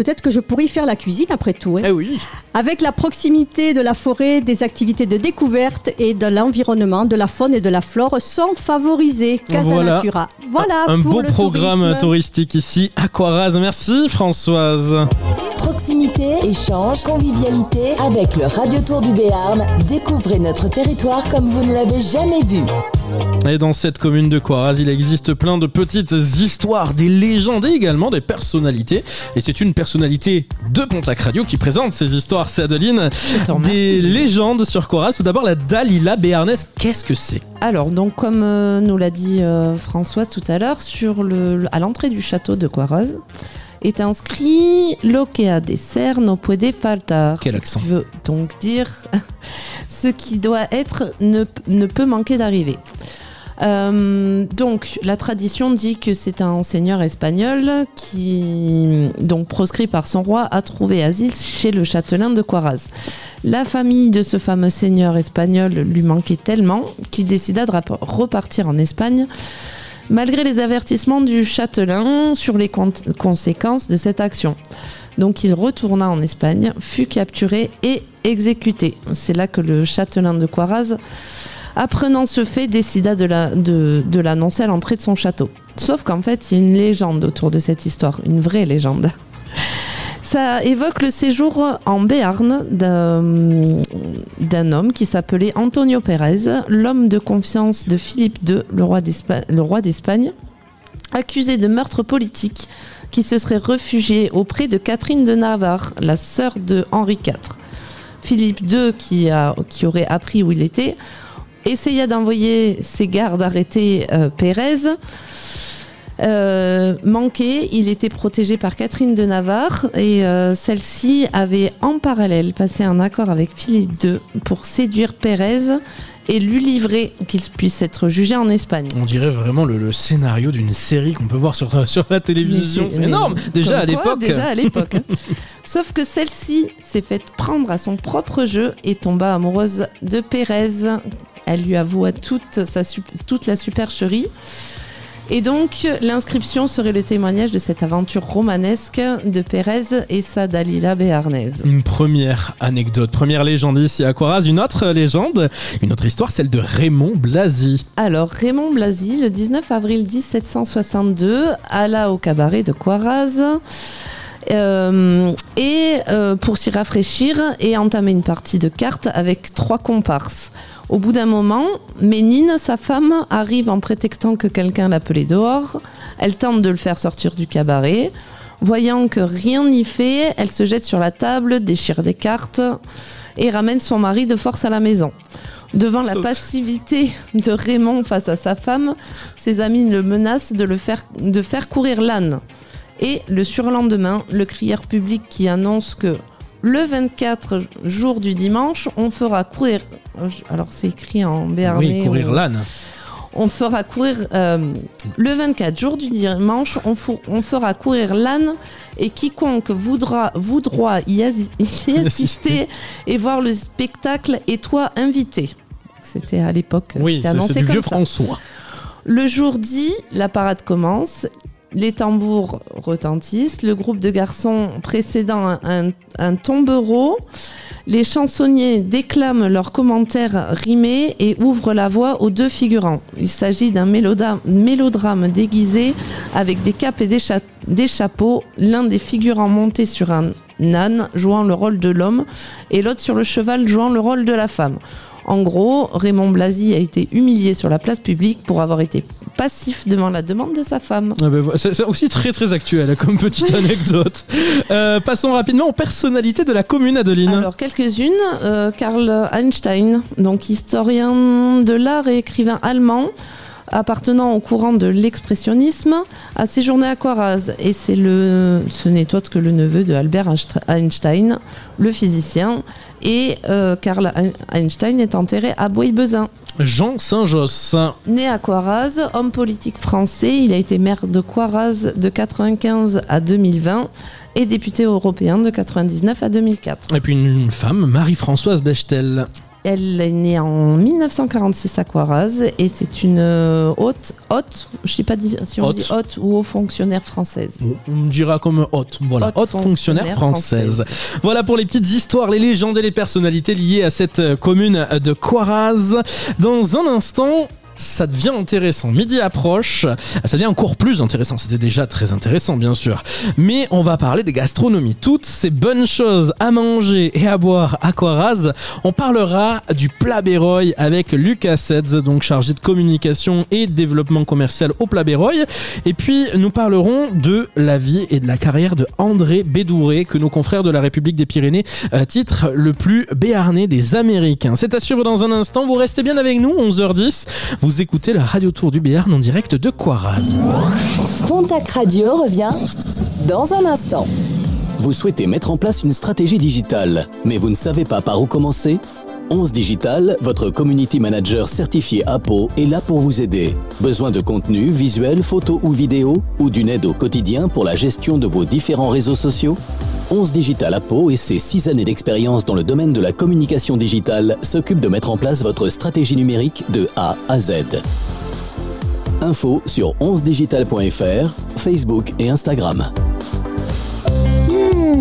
Peut-être que je pourrais y faire la cuisine après tout. hein. Eh oui. Avec la proximité de la forêt, des activités de découverte et de l'environnement, de la faune et de la flore sont favorisées. Casa Voilà. Natura. Voilà un pour beau le programme tourisme. touristique ici à Coiraz. Merci Françoise. Proximité, échange, convivialité avec le Radio Tour du Béarn. Découvrez notre territoire comme vous ne l'avez jamais vu. Et dans cette commune de Coiraz, il existe plein de petites histoires, des légendes et également des personnalités. Et c'est une personnalité de Pontac Radio qui présente ces histoires, c'est Adeline. Des légendes sur Coiraz. Tout d'abord, la Dalila béarnaise, qu'est-ce que c'est? Alors, donc, comme euh, nous l'a dit euh, Françoise tout à l'heure, sur le, le- à l'entrée du château de Coiraz est inscrit L'Okea des Serres no puede faltar. Quel Ce accent. qui veut donc dire ce qui doit être ne, ne peut manquer d'arriver. Euh, donc, la tradition dit que c'est un seigneur espagnol qui, donc proscrit par son roi, a trouvé asile chez le châtelain de Coiraz. La famille de ce fameux seigneur espagnol lui manquait tellement qu'il décida de repartir en Espagne, malgré les avertissements du châtelain sur les con- conséquences de cette action. Donc il retourna en Espagne, fut capturé et exécuté. C'est là que le châtelain de Coiraz, apprenant ce fait, décida de l'annoncer à l'entrée de son château. Sauf qu'en fait, il y a une légende autour de cette histoire, une vraie légende. Ça évoque le séjour en Béarn d'un homme qui s'appelait Antonio Pérez, l'homme de confiance de Philippe II, le roi d'Espagne, accusé de meurtre politique, qui se serait réfugié auprès de Catherine de Navarre, la sœur de Henri IV. Philippe II, qui aurait appris où il était, essaya d'envoyer ses gardes arrêter euh, Pérez. Euh, manqué, il était protégé par Catherine de Navarre et euh, celle-ci avait en parallèle passé un accord avec Philippe II pour séduire Pérez et lui livrer qu'il puisse être jugé en Espagne. On dirait vraiment le, le scénario d'une série qu'on peut voir sur, sur la télévision. C'est énorme. Déjà à l'époque. Déjà à l'époque. hein. Sauf que celle-ci s'est faite prendre à son propre jeu et tomba amoureuse de Pérez. Elle lui avoua toute, sa, toute la supercherie. Et donc, l'inscription serait le témoignage de cette aventure romanesque de Pérez et sa Dalila béarnaise. Une première anecdote, première légende ici à Coiraz. Une autre légende, une autre histoire, celle de Raymond Blasi. Alors, Raymond Blasi, le 19 avril 1762, alla au cabaret de Coiraz. Euh, et euh, pour s'y rafraîchir et entamer une partie de cartes avec trois comparses. Au bout d'un moment, Ménine, sa femme, arrive en prétextant que quelqu'un l'appelait dehors. Elle tente de le faire sortir du cabaret. Voyant que rien n'y fait, elle se jette sur la table, déchire des cartes et ramène son mari de force à la maison. Devant la passivité de Raymond face à sa femme, ses amis le menacent de, le faire, de faire courir l'âne. Et le surlendemain, le crieur public qui annonce que le 24 jour du dimanche, on fera courir. Alors c'est écrit en béarnais. Oui, courir l'âne. on fera courir euh, le 24 jour du dimanche, on, fera courir l'âne et quiconque voudra, voudra y, assister et voir le spectacle et toi invité. C'était à l'époque. Oui, c'est du vieux ça. François. Le jour dit, la parade commence. Les tambours retentissent. Le groupe de garçons précédant un, tombereau. Les chansonniers déclament leurs commentaires rimés et ouvrent la voix aux deux figurants. Il s'agit d'un mélodrame, déguisé avec des capes et des, des chapeaux. L'un des figurants monté sur un âne jouant le rôle de l'homme et l'autre sur le cheval jouant le rôle de la femme. En gros, Raymond Blasi a été humilié sur la place publique pour avoir été passif devant la demande de sa femme. Ah ben c'est aussi très très actuel comme petite anecdote. Euh, passons rapidement aux personnalités de la commune, Adeline. Alors quelques-unes, euh, Karl Einstein, donc historien de l'art et écrivain allemand, appartenant au courant de l'expressionnisme, a séjourné à Coiraz et c'est le, ce n'est autre que le neveu de Albert Einst- Einstein, le physicien, et euh, Karl Ein- Einstein est enterré à Bois-Bezin. Jean Saint-Josse. Né à Coiraz, homme politique français, il a été maire de Coiraz de 95 à 2020 et député européen de 99 à 2004. Et puis une femme, Marie-Françoise Bechtel. Elle est née en 1946 à Coiraz et c'est une euh, haute, haute, je sais pas si on Haute. dit haute ou haut fonctionnaire française. On dira comme haute, voilà, Haute haute, fonctionnaire, fonctionnaire française. Voilà pour les petites histoires, les légendes et les personnalités liées à cette euh, commune de Coiraz. Dans un instant. Ça devient intéressant. Midi approche, ça devient encore plus intéressant. C'était déjà très intéressant, bien sûr. Mais on va parler des gastronomies. Toutes ces bonnes choses à manger et à boire à Coiraz. On parlera du plat Béroy avec Lucas Sedz, donc chargé de communication et développement commercial au plat Béroy. Et puis, nous parlerons de la vie et de la carrière de André Bédouré, que nos confrères de la République des Pyrénées euh, titrent le plus béarnais des Américains. C'est à suivre dans un instant. Vous restez bien avec nous, 11h10. Vous écoutez la radio tour du Béarn en direct de Coiraz. Pontac Radio revient dans un instant. Vous souhaitez mettre en place une stratégie digitale, mais vous ne savez pas par où commencer? 11 Digital, votre community manager certifié APO, est là pour vous aider. Besoin de contenu, visuel, photo ou vidéo, ou d'une aide au quotidien pour la gestion de vos différents réseaux sociaux? 11 Digital APO et ses 6 années d'expérience dans le domaine de la communication digitale s'occupent de mettre en place votre stratégie numérique de A à Z. Info sur 11digital.fr, Facebook et Instagram.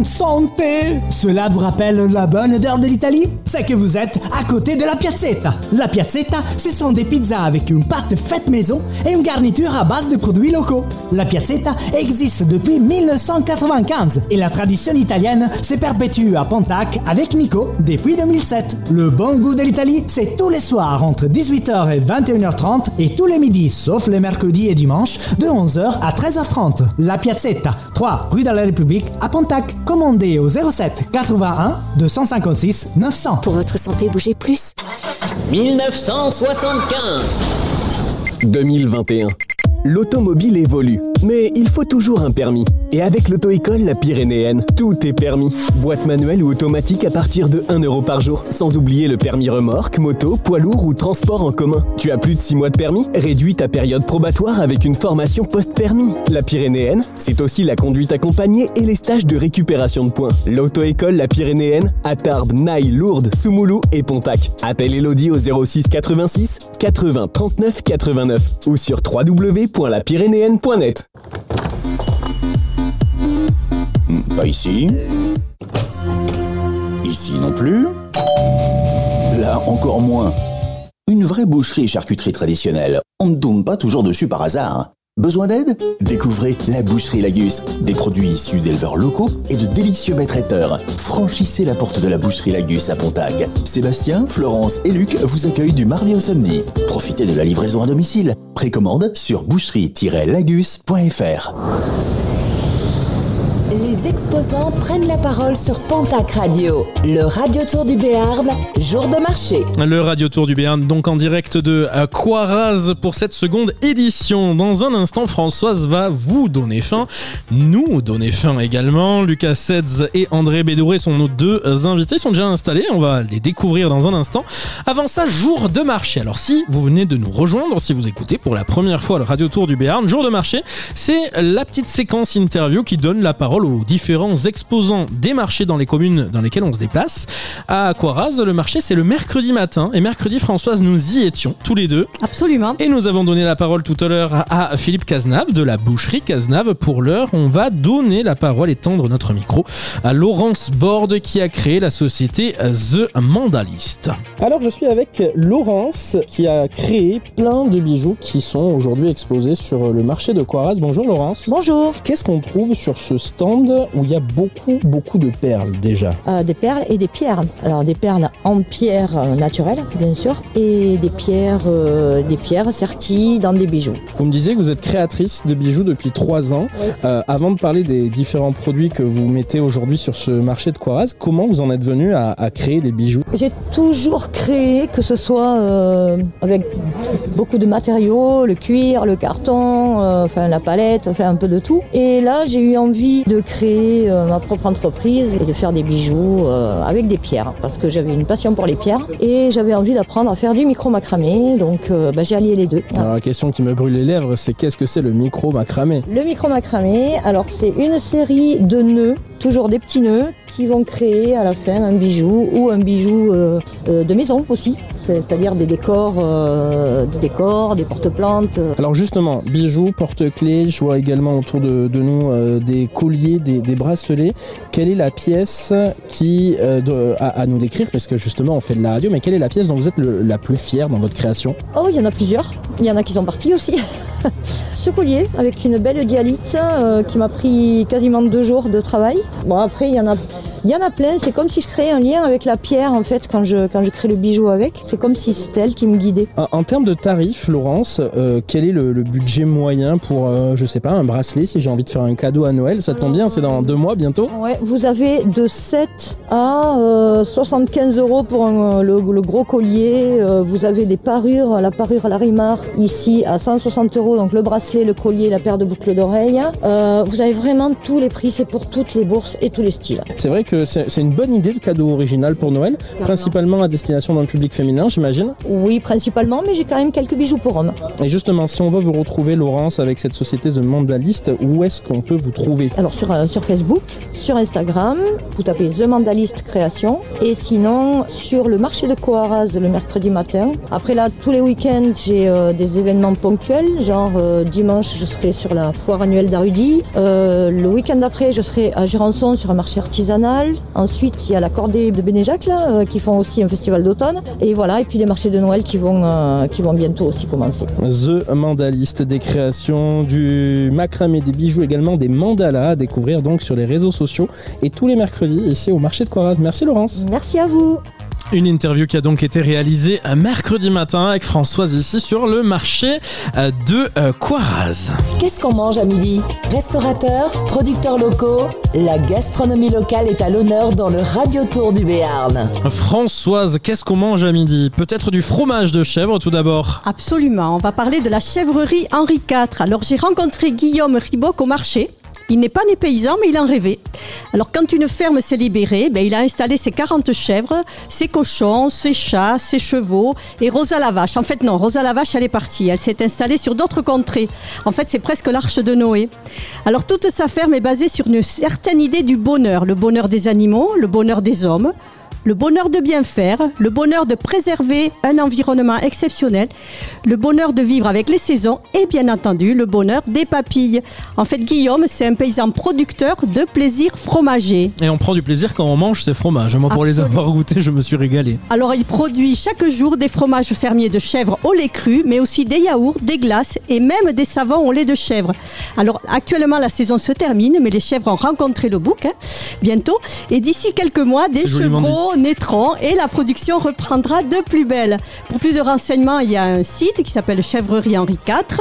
Santé Cela vous rappelle la bonne odeur de l'Italie? C'est que vous êtes à côté de la piazzetta. La piazzetta, ce sont des pizzas avec une pâte faite maison et une garniture à base de produits locaux. La piazzetta existe depuis 1995 et la tradition italienne se perpétue à Pontac avec Nico depuis 2007. Le bon goût de l'Italie, c'est tous les soirs entre 18h et 21h30 et tous les midis, sauf les mercredis et dimanches, de 11h à 13h30. La piazzetta, 3 rue de la République à Pontac. Commandez au 07 81 256 900. Pour votre santé, bougez plus. 1975 2021 L'automobile évolue, mais il faut toujours un permis. Et avec l'auto-école La Pyrénéenne, tout est permis. Boîte manuelle ou automatique à partir de 1 euro par jour. Sans oublier le permis remorque, moto, poids lourd ou transport en commun. Tu as plus de 6 mois de permis? Réduis ta période probatoire avec une formation post-permis. La Pyrénéenne, c'est aussi la conduite accompagnée et les stages de récupération de points. L'auto-école La Pyrénéenne à Tarbes, Naï, Lourdes, Soumoulou et Pontac. Appelle Elodie au 06 86 80 39 89 ou sur www.lapyrénéenne.net. Pas ici. Ici non plus. Là encore moins. Une vraie boucherie et charcuterie traditionnelle. On ne tombe pas toujours dessus par hasard. Besoin d'aide? Découvrez la boucherie Lagus. Des produits issus d'éleveurs locaux et de délicieux maîtres traiteurs. Franchissez la porte de la boucherie Lagus à Pontac. Sébastien, Florence et Luc vous accueillent du mardi au samedi. Profitez de la livraison à domicile. Précommande sur boucherie-lagus.fr. Exposants prennent la parole sur Pontac Radio, le radio tour du Béarn, jour de marché. Le Radio Tour du Béarn, donc en direct de euh, Coiraz pour cette seconde édition. Dans un instant, Françoise va vous donner faim, nous donner faim également. Lucas Sedz et André Bédouré sont nos deux invités, ils sont déjà installés, on va les découvrir dans un instant. Avant ça, jour de marché. Alors si vous venez de nous rejoindre, si vous écoutez pour la première fois le Radio Tour du Béarn, jour de marché, c'est la petite séquence interview qui donne la parole aux différents exposants des marchés dans les communes dans lesquelles on se déplace. À Coiraz, le marché c'est le mercredi matin et mercredi Françoise nous y étions tous les deux. Absolument. Et nous avons donné la parole tout à l'heure à Philippe Cazenave de la boucherie Cazenave. Pour l'heure, on va donner la parole et tendre notre micro à Laurence Borde qui a créé la société The Mandalist. Alors je suis avec Laurence qui a créé plein de bijoux qui sont aujourd'hui exposés sur le marché de Coiraz. Bonjour Laurence. Bonjour. Qu'est-ce qu'on trouve sur ce stand où il y a beaucoup beaucoup de perles déjà Euh, des perles et des pierres. Alors des perles en pierre naturelle, bien sûr, et des pierres, euh, des pierres serties dans des bijoux. Vous me disiez que vous êtes créatrice de bijoux depuis trois ans. Euh, avant de parler des différents produits que vous mettez aujourd'hui sur ce marché de Coiraz, comment vous en êtes venu à, à créer des bijoux? J'ai toujours créé, que ce soit euh, avec beaucoup de matériaux, le cuir, le carton, euh, enfin la palette, enfin un peu de tout. Et là, j'ai eu envie de créer euh, ma propre entreprise et de faire des bijoux euh, avec des pierres, parce que j'avais une passion pour les pierres et j'avais envie d'apprendre à faire du micro macramé. Donc, euh, bah, j'ai allié les deux. Alors la question qui me brûle les lèvres, c'est qu'est-ce que c'est le micro macramé Le micro macramé, alors c'est une série de nœuds, toujours des petits nœuds, qui vont créer à la fin un bijou ou un bijou euh, euh, de maison aussi, C'est- c'est-à-dire des décors, euh, des décors, des porte-plantes. Alors justement, bijoux, porte-clés, je vois également autour de, de nous des colliers, des, bracelets. Quelle est la pièce qui, euh, à, à nous décrire, parce que justement on fait de la radio, mais quelle est la pièce dont vous êtes le- la plus fière dans votre création? Oh, il y en a plusieurs. Il y en a qui sont partis aussi. Ce collier avec une belle dialyte euh, qui m'a pris quasiment deux jours de travail. Bon, après, il y en a. Il y en a plein, c'est comme si je créais un lien avec la pierre en fait quand je, quand je crée le bijou avec. C'est comme si c'était elle qui me guidait. En, en termes de tarifs, Laurence, euh, quel est le, le budget moyen pour, euh, je sais pas, un bracelet si j'ai envie de faire un cadeau à Noël? Ça tombe bien, c'est dans deux mois bientôt? Ouais, vous avez de 7 à euh, 75 euros pour un- le, le gros collier. Euh, vous avez des parures, la parure à la Rimar ici à 160 euros, donc le bracelet, le collier, la paire de boucles d'oreilles. Euh, vous avez vraiment tous les prix, c'est pour toutes les bourses et tous les styles. C'est vrai que c'est c'est une bonne idée de cadeau original pour Noël, principalement à destination d'un public féminin, j'imagine. Oui, principalement, mais j'ai quand même quelques bijoux pour hommes. Et justement, si on veut vous retrouver, Laurence, avec cette société The Mandalist, où est-ce qu'on peut vous trouver? Alors sur, euh, sur Facebook, sur Instagram, vous tapez The Mandalist Création. Et sinon, sur le marché de Coaraz le mercredi matin. Après là, tous les week-ends, j'ai euh, des événements ponctuels. Genre euh, dimanche, je serai sur la foire annuelle d'Arudy. Euh, le week-end d'après, je serai à Jurançon sur un marché artisanal. Ensuite, il y a la Cordée de Bénéjac là, euh, qui font aussi un festival d'automne. Et voilà, et puis des marchés de Noël qui vont, euh, qui vont bientôt aussi commencer. The Mandaliste, des créations, du macramé, des bijoux, également des mandalas à découvrir donc sur les réseaux sociaux et tous les mercredis ici au marché de Coiraz. Merci Laurence. Merci à vous. Une interview qui a donc été réalisée un mercredi matin avec Françoise ici sur le marché euh, de euh, Coiraz. Qu'est-ce qu'on mange à midi? Restaurateurs, producteurs locaux, la gastronomie locale est à l'honneur dans le Radio Tour du Béarn. Françoise, qu'est-ce qu'on mange à midi? Peut-être du fromage de chèvre tout d'abord. Absolument, on va parler de la chèvrerie Henri IV. Alors j'ai rencontré Guillaume Riboc au marché. Il n'est pas né paysan, mais il en rêvait. Alors, quand une ferme s'est libérée, ben, il a installé ses 40 chèvres, ses cochons, ses chats, ses chevaux et Rosa la vache. En fait, non, Rosa la vache, elle est partie. Elle s'est installée sur d'autres contrées. En fait, c'est presque l'arche de Noé. Alors, toute sa ferme est basée sur une certaine idée du bonheur. Le bonheur des animaux, le bonheur des hommes, le bonheur de bien faire, le bonheur de préserver un environnement exceptionnel, le bonheur de vivre avec les saisons et bien entendu le bonheur des papilles. En fait, Guillaume, c'est un paysan producteur de plaisir fromager. Et on prend du plaisir quand on mange ces fromages. Moi, pour les avoir goûtés, je me suis régalé. Alors, il produit chaque jour des fromages fermiers de chèvre au lait cru, mais aussi des yaourts, des glaces et même des savons au lait de chèvre. Alors, actuellement, la saison se termine, mais les chèvres ont rencontré le bouc hein, bientôt. Et d'ici quelques mois, des C'est naîtront et la production reprendra de plus belle. Pour plus de renseignements, il y a un site qui s'appelle Chèvrerie Henri IV.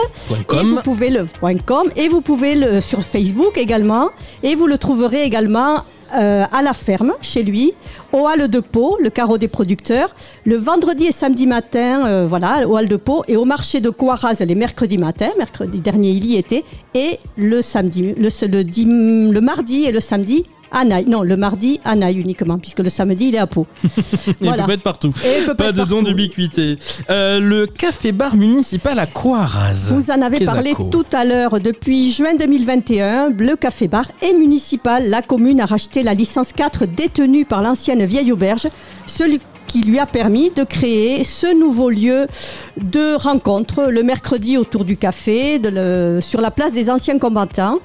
Et vous pouvez le .com et vous pouvez le sur Facebook également et vous le trouverez également euh, à la ferme chez lui, au Hall de Pau, le carreau des producteurs, le vendredi et samedi matin, euh, voilà, au Hall de Pau, et au marché de Coiraz les mercredis matins, mercredi dernier il y était, et le samedi, le, le mardi et le samedi à Naï. Non, le mardi à Naï uniquement, puisque le samedi il est à Pau. Il peut être partout. Et il peut pas être de don d'ubiquité. Euh, le café-bar municipal à Coiraz. Vous en avez parlé tout à l'heure. Depuis juin 2021, le Café Bar est municipal. La commune a racheté la licence 4 détenue par l'ancienne vieille auberge, celui qui lui a permis de créer ce nouveau lieu de rencontre le mercredi autour du café, de le- sur la place des anciens combattants.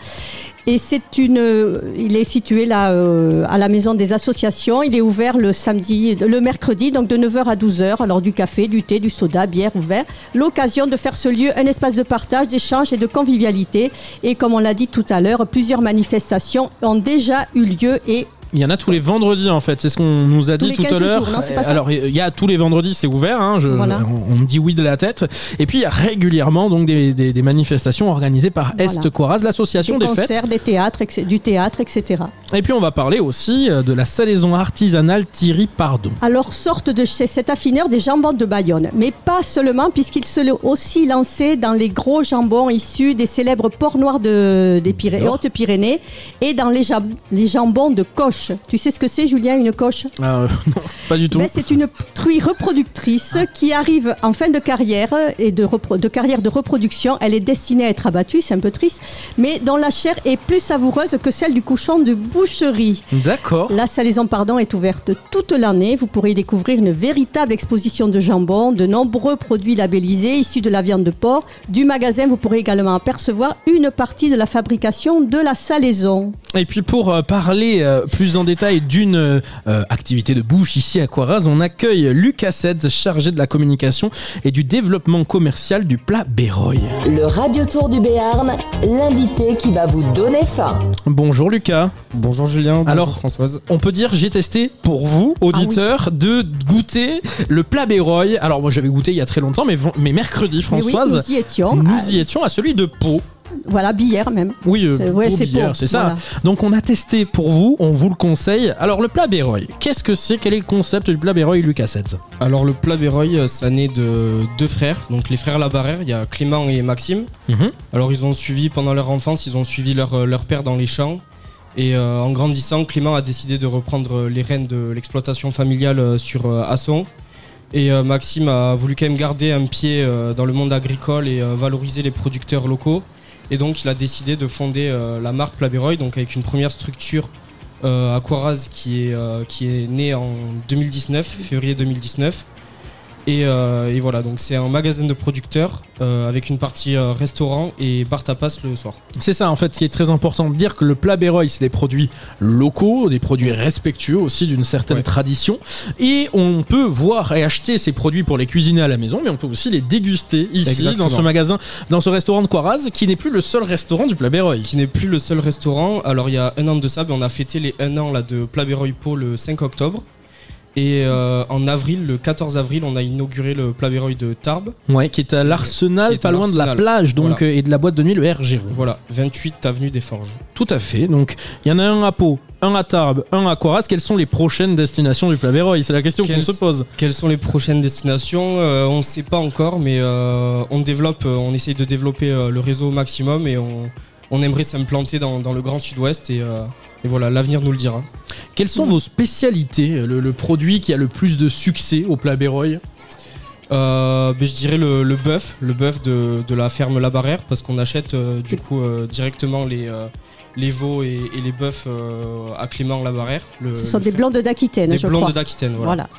Et c'est une, il est situé là euh, à la maison des associations. Il est ouvert le samedi, le mercredi, donc de 9h à 12h. Alors du café, du thé, du soda, bière ouvert. L'occasion de faire ce lieu un espace de partage, d'échange et de convivialité. Et comme on l'a dit tout à l'heure, plusieurs manifestations ont déjà eu lieu et Il y en a tous les vendredis en fait, c'est ce qu'on nous a Tous dit tout 15 à l'heure. Alors il y a tous les vendredis, c'est ouvert, hein, je- Voilà. on, on me dit oui de la tête. Et puis il y a régulièrement donc des, des- des manifestations organisées par Voilà. Est Coiraz, l'association des des, fêtes. des théâtres, du théâtre, etc. Et puis on va parler aussi euh, de la salaison artisanale Thierry Pardon. Alors sorte de chez cet affineur des jambons de Bayonne, mais pas seulement puisqu'il se l'est aussi lancé dans les gros jambons issus des célèbres ports noirs de, des. Hautes-Pyrénées et dans les, les jambons de coche. Tu sais ce que c'est Julien une coche? Ah, euh, non, pas du tout. Ben, c'est une truie reproductrice qui arrive en fin de carrière et de, carrière de reproduction. Elle est destinée à être abattue, c'est un peu triste, mais dont la chair est plus savoureuse que celle du cochon de boucherie. D'accord. La salaison pardon est ouverte toute l'année. Vous pourrez y découvrir une véritable exposition de jambon, de nombreux produits labellisés issus de la viande de porc. Du magasin, vous pourrez également apercevoir une partie de la fabrication de la salaison. Et puis pour euh, parler euh, plus en détail d'une euh, activité de bouche ici à Coiraz, on accueille Lucas Sedz, chargé de la communication et du développement commercial du plat Béroy. Le Radio Tour du Béarn, l'invité qui va vous donner faim. Bonjour Lucas. Bonjour Julien, bonjour Alors, Françoise. On peut dire j'ai testé pour vous, auditeurs, de goûter le plat Béroy. Alors moi j'avais goûté il y a très longtemps, mais, mercredi Mais oui, Françoise, nous y étions. nous Ah, y étions à celui de Pau. Voilà, billère même. Oui, euh, C'est- ouais, c'est Billère, Pau, c'est ça. voilà. Donc on a testé pour vous, on vous le conseille. Alors le plat Béroy, qu'est-ce que c'est? Quel est le concept du plat Béroy, Lucas Setz? Alors le plat Béroy, euh, ça naît de deux frères, donc les frères Labarère, il y a Clément et Maxime. Mhm. Alors ils ont suivi pendant leur enfance, ils ont suivi leur, euh, leur père dans les champs. Et euh, en grandissant, Clément a décidé de reprendre les rênes de l'exploitation familiale sur euh, Asson. Et euh, Maxime a voulu quand même garder un pied euh, dans le monde agricole et euh, valoriser les producteurs locaux. Et donc il a décidé de fonder euh, la marque Plaberoy, donc avec une première structure euh, à qui est, euh, qui est née en 2019, février 2019. Et, euh, et voilà, donc c'est un magasin de producteurs euh, avec une partie euh, restaurant et bar tapas le soir. C'est ça en fait qui est très important de dire que le plat Béroy c'est des produits locaux, des produits respectueux aussi d'une certaine tradition et on peut voir et acheter ces produits pour les cuisiner à la maison mais on peut aussi les déguster ici Exactement. dans ce magasin, dans ce restaurant de Coiraz qui n'est plus le seul restaurant du plat Béroy. Qui n'est plus le seul restaurant. Alors il y a un an de ça, ben, on a fêté les 1 an là, de Plat Béroy Po le 5 octobre. Et euh, en avril, le 14 avril, on a inauguré le Plat Béroy de Tarbes. Ouais, qui est à l'Arsenal, pas loin de la plage donc Voilà. euh, et de la boîte de nuit le RG. Voilà, 28 avenue des Forges. Tout à fait. Donc il y en a un à Pau, un à Tarbes, un à Coiraz. Quelles sont les prochaines destinations du plat Béroy C'est la question qu'on se pose. Quelles sont les prochaines destinations? Euh, On ne sait pas encore, mais euh, on développe, on essaye de développer le réseau au maximum et on, on aimerait s'implanter dans, dans le Grand Sud-Ouest et, et voilà, l'avenir nous le dira. Quelles sont vos spécialités le, le produit qui a le plus de succès au plat Béroy Euh, ben, je dirais le, le bœuf, le bœuf de, de la ferme La Barrère, parce qu'on achète euh, du coup euh, directement les, euh, les veaux et, et les bœufs euh, à Clément La Barrère. Le- Ce sont le des frère. blondes d'Aquitaine, Des je blondes crois. d'Aquitaine, voilà. Voilà.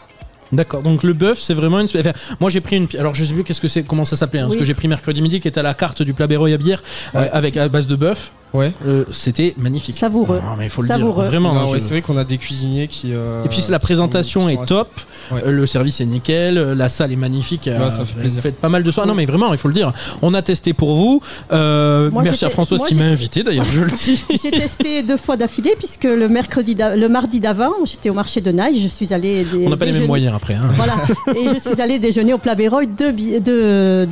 D'accord, donc le bœuf, c'est vraiment une. enfin, moi j'ai pris une. Alors je sais plus qu'est-ce que c'est, comment ça s'appelait, hein, Oui. que j'ai pris mercredi midi qui était à la carte du plat Béroy à bière euh, avec à base de bœuf. Ouais. Euh, C'était magnifique. Savoureux. Non, mais il faut le Savoureux. dire, vraiment. Non, hein, ouais, je- C'est vrai qu'on a des cuisiniers qui. euh, Et puis la présentation sont- est assez- top, Ouais. euh, le service est nickel, la salle est magnifique. euh, Ouais, ça fait vous plaisir. faites pas mal de soins. Non mais vraiment, il faut le dire. On a testé pour vous. Euh, Moi, merci à Françoise moi, qui m'a invité d'ailleurs, je le dis. J'ai testé deux fois d'affilée puisque le mercredi, le mardi d'avant, j'étais au marché de Naï, je suis On n'a pas les mêmes moyens après. hein. Voilà, et je suis allée déjeuner au Plat Béroy de, de,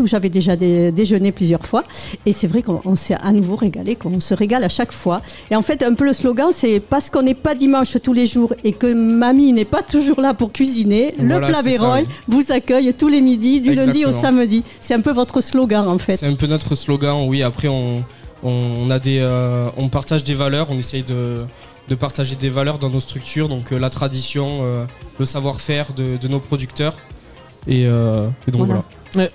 où j'avais déjà dé- déjeuné plusieurs fois. Et c'est vrai qu'on on s'est à nouveau régalé, qu'on se régale à chaque fois. Et en fait, un peu le slogan, c'est parce qu'on n'est pas dimanche tous les jours et que mamie n'est pas toujours là pour cuisiner, le Plat Béroy oui. vous accueille tous les midis, du lundi au samedi. C'est un peu votre slogan, en fait. C'est un peu notre slogan, oui. Après, on, on, a des, euh, on partage des valeurs, on essaye de, de partager des valeurs dans nos structures, donc euh, la tradition, euh, le savoir-faire de, de nos producteurs. Et, et donc voilà.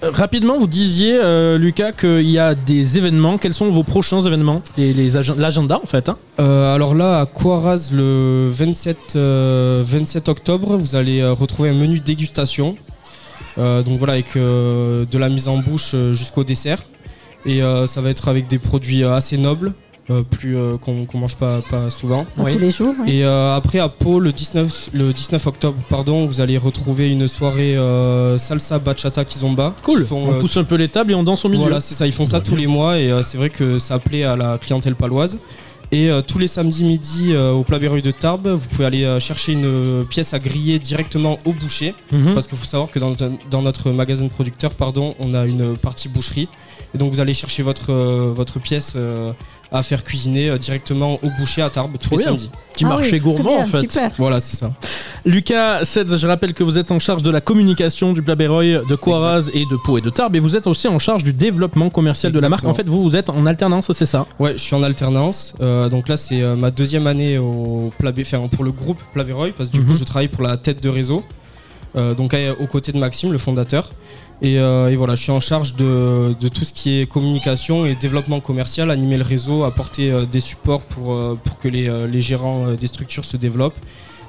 Rapidement, vous disiez, euh, Lucas, qu'il y a des événements. Quels sont vos prochains événements Et L'agenda, en fait. hein Euh, alors là, à Coiraz, le 27, euh, 27 octobre, vous allez euh, retrouver un menu dégustation. Euh, donc voilà, avec euh, de la mise en bouche euh, jusqu'au dessert. Et euh, ça va être avec des produits euh, assez nobles, euh, plus euh, qu'on mange pas, pas souvent. Pas tous les jours. ouais. Et euh, après à Pau, le 19, le 19 octobre, pardon, vous allez retrouver une soirée euh, salsa bachata kizomba. Cool. Qui font, on euh, pousse un peu les tables et on danse au milieu. voilà, c'est ça. Ils font ça tous les mois et euh, c'est vrai que ça plaît à la clientèle paloise. Et euh, tous les samedis midi euh, au Plat de Tarbes, vous pouvez aller euh, chercher une euh, pièce à griller directement au boucher. Mhm. Parce qu'il faut savoir que dans, notre- dans notre magasin de producteurs, pardon, on a une partie boucherie. Et donc vous allez chercher votre, euh, votre pièce euh, à faire cuisiner euh, directement au boucher à Tarbes tous les samedis. Petit Ah marché oui, gourmand, bien, en fait. super. Voilà, c'est ça. Lucas Setz, je rappelle que vous êtes en charge de la communication du Plat Béroy de Coiraz et de Pau et de Tarbes, et vous êtes aussi en charge du développement commercial de la marque. En fait, vous, vous êtes en alternance, c'est ça? Ouais, je suis en alternance. Euh, donc là, c'est euh, ma deuxième année au Plat Bé- enfin, pour le groupe Plat Béroy, parce que du Mhm. coup, je travaille pour la tête de réseau, euh, donc euh, aux côtés de Maxime, le fondateur. Et, euh, et voilà, je suis en charge de, de tout ce qui est communication et développement commercial, animer le réseau, apporter euh, des supports pour, euh, pour que les, euh, les gérants euh, des structures se développent.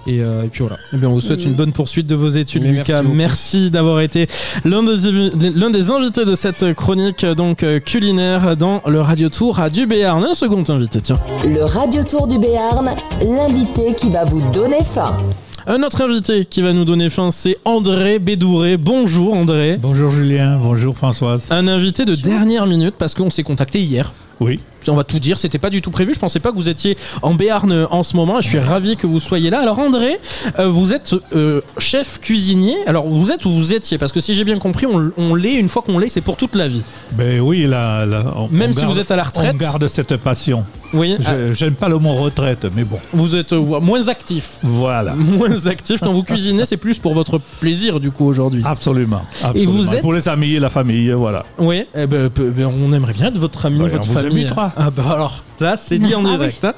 Et, euh, et puis voilà. Eh bien, on vous souhaite une bonne poursuite de vos études, Mais Lucas. Merci, d'avoir été l'un des, des invités de cette chronique donc culinaire dans le Radio Tour à du Béarn. Un second invité, tiens. Le Radio Tour du Béarn, l'invité qui va vous donner faim. Un autre invité qui va nous donner fin, c'est André Bédouré. Bonjour André. Bonjour Julien, bonjour Françoise. Un invité de dernière minute parce qu'on s'est contacté hier. Oui. On va tout dire, c'était pas du tout prévu. Je pensais pas que vous étiez en Béarn en ce moment. Je suis ravi que vous soyez là. Alors André, euh, vous êtes euh, chef cuisinier. Alors vous êtes ou vous étiez? Parce que si j'ai bien compris, on, on l'est une fois qu'on l'est, c'est pour toute la vie. Ben oui, là, là, on- Même on si garde- vous êtes à la retraite. On garde cette passion. Oui. Je- J'aime pas le mot retraite, mais bon. Vous êtes euh, moins actif. Voilà. Moins actif quand vous cuisinez, c'est plus pour votre plaisir du coup aujourd'hui. Absolument. Et vous êtes Pour les amis et la famille, voilà. Oui, eh ben, ben, on aimerait bien être votre ami, Ouais, votre on famille. Ah bah alors, là c'est dit en Ah direct. hein.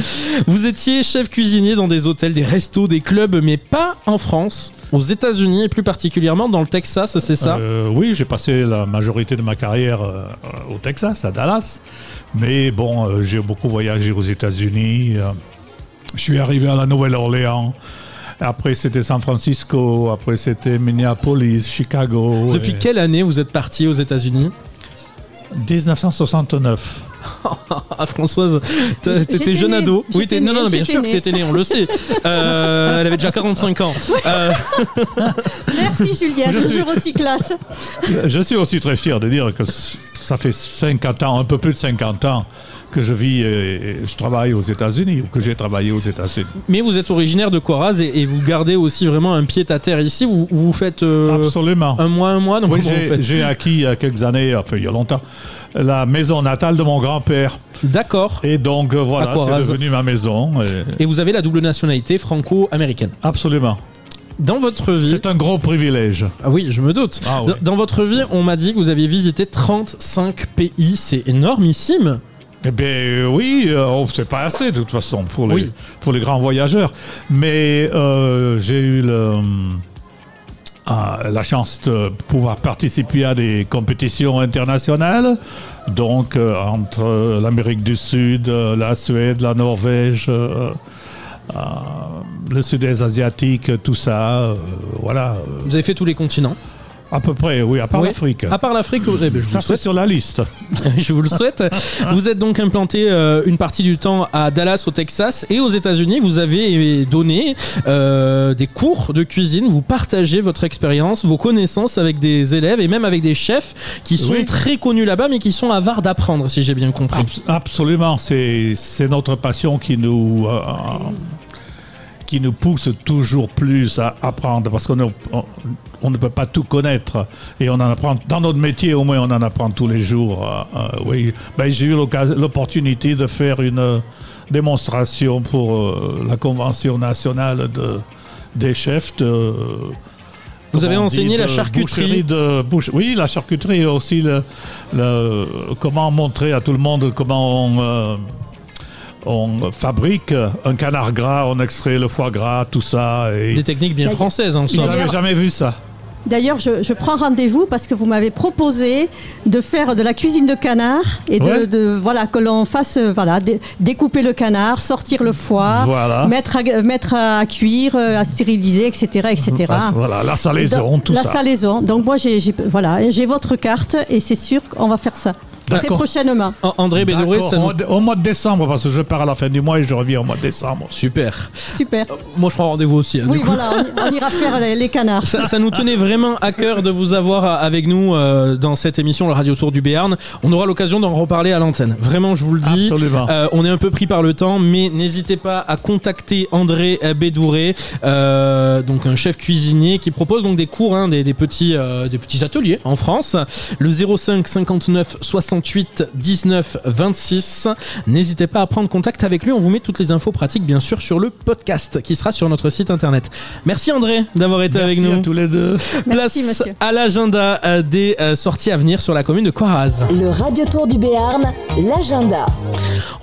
Vous étiez chef cuisinier dans des hôtels, des restos, des clubs, mais pas en France, aux États-Unis et plus particulièrement dans le Texas, c'est ça? Euh, Oui, j'ai passé la majorité de ma carrière euh, au Texas, à Dallas. Mais bon, euh, j'ai beaucoup voyagé aux États-Unis. euh, je suis arrivé à la Nouvelle-Orléans. Après, c'était San Francisco. Après, c'était Minneapolis, Chicago. Depuis et- quelle année vous êtes parti aux États-Unis? 1969. Ah Françoise, t'étais jeune née, ado. Oui, t'es- non, non, bien sûr que née. t'étais née, on le sait. Euh, elle avait déjà 45 ans. Euh, Merci Julien, Je suis- aussi classe. Je suis aussi très fier de dire que ça fait 50 ans, un peu plus de 50 ans, que je vis et je travaille aux États-Unis, ou que j'ai travaillé aux États-Unis. mais vous êtes originaire de Coraz et, et vous gardez aussi vraiment un pied à terre ici. Vous, vous faites euh, Absolument. un mois, un mois. Donc Oui, j'ai j'ai acquis il y a quelques années, enfin il y a longtemps, la maison natale de mon grand-père. D'accord. Et donc euh, voilà, c'est devenu ma maison. et- Et vous avez la double nationalité franco-américaine. Absolument. Dans votre vie. C'est un gros privilège. Ah oui, je me doute. Ah dans, oui. dans votre vie, on m'a dit que vous aviez visité 35 pays. C'est énormissime. Eh bien euh, oui, euh, oh, c'est pas assez de toute façon pour les, Oui. pour les grands voyageurs. Mais euh, j'ai eu le, la chance de pouvoir participer à des compétitions internationales. Donc euh, entre l'Amérique du Sud, euh, la Suède, la Norvège, euh, le sud-est asiatique, tout ça. voilà. Vous avez fait tous les continents À peu près, oui, à part Oui. l'Afrique. À part l'Afrique, eh ben, je vous Ça, le souhaite. sur la liste. je vous le souhaite. Vous êtes donc implanté euh, une partie du temps à Dallas, au Texas, et aux États-Unis. Vous avez donné euh, des cours de cuisine. Vous partagez votre expérience, vos connaissances avec des élèves et même avec des chefs qui sont Oui. très connus là-bas, mais qui sont avares d'apprendre, si j'ai bien compris. Abs- Absolument, c'est c'est notre passion qui nous, euh, qui nous pousse toujours plus à apprendre parce qu'on ne- on, on ne peut pas tout connaître et on en apprend dans notre métier au moins on en apprend tous les jours. euh, euh, oui, ben, j'ai eu l'opportunité de faire une euh, démonstration pour euh, la convention nationale de, des chefs de Vous avez enseigné la charcuterie. de bouche- oui, la charcuterie aussi le, le- comment montrer à tout le monde comment on, euh, on fabrique un canard gras, on extrait le foie gras, tout ça. Et Des techniques bien françaises, en Vous somme. n'avez jamais vu ça? D'ailleurs, je, je prends rendez-vous parce que vous m'avez proposé de faire de la cuisine de canard et de, Ouais. de- voilà que l'on fasse euh, voilà dé- découper le canard, sortir le foie, Voilà. mettre à, mettre à cuire, euh, à stériliser, etc., etc. Voilà, la salaison, Donc, tout la ça. salaison. Donc moi j'ai- voilà j'ai votre carte et c'est sûr qu'on va faire ça très prochainement. André Bédoré, D'accord, ça nous- au, mois de décembre, parce que je pars à la fin du mois et je reviens au mois de décembre. Super. Super. Moi, je prends rendez-vous aussi. hein, Oui voilà, on, on ira faire les, les canards. Ça, ça nous tenait vraiment à cœur de vous avoir euh, avec nous euh, dans cette émission, le Radio Tour du Béarn. On aura l'occasion d'en reparler à l'antenne. Vraiment, je vous le dis. Absolument. Euh, on est un peu pris par le temps, mais n'hésitez pas à contacter André Bédouré, euh, donc un chef cuisinier qui propose donc des cours, hein, des, des petits, euh, des petits ateliers en France. Le 05 59 68 19 26. N'hésitez pas à prendre contact avec lui. On vous met toutes les infos pratiques, bien sûr, sur le podcast qui sera sur notre site internet. Merci André d'avoir été Merci avec nous. à tous les deux. Place monsieur. à l'agenda euh, des euh, sorties à venir sur la commune de Coiraz. Le Radio Tour du Béarn, l'agenda.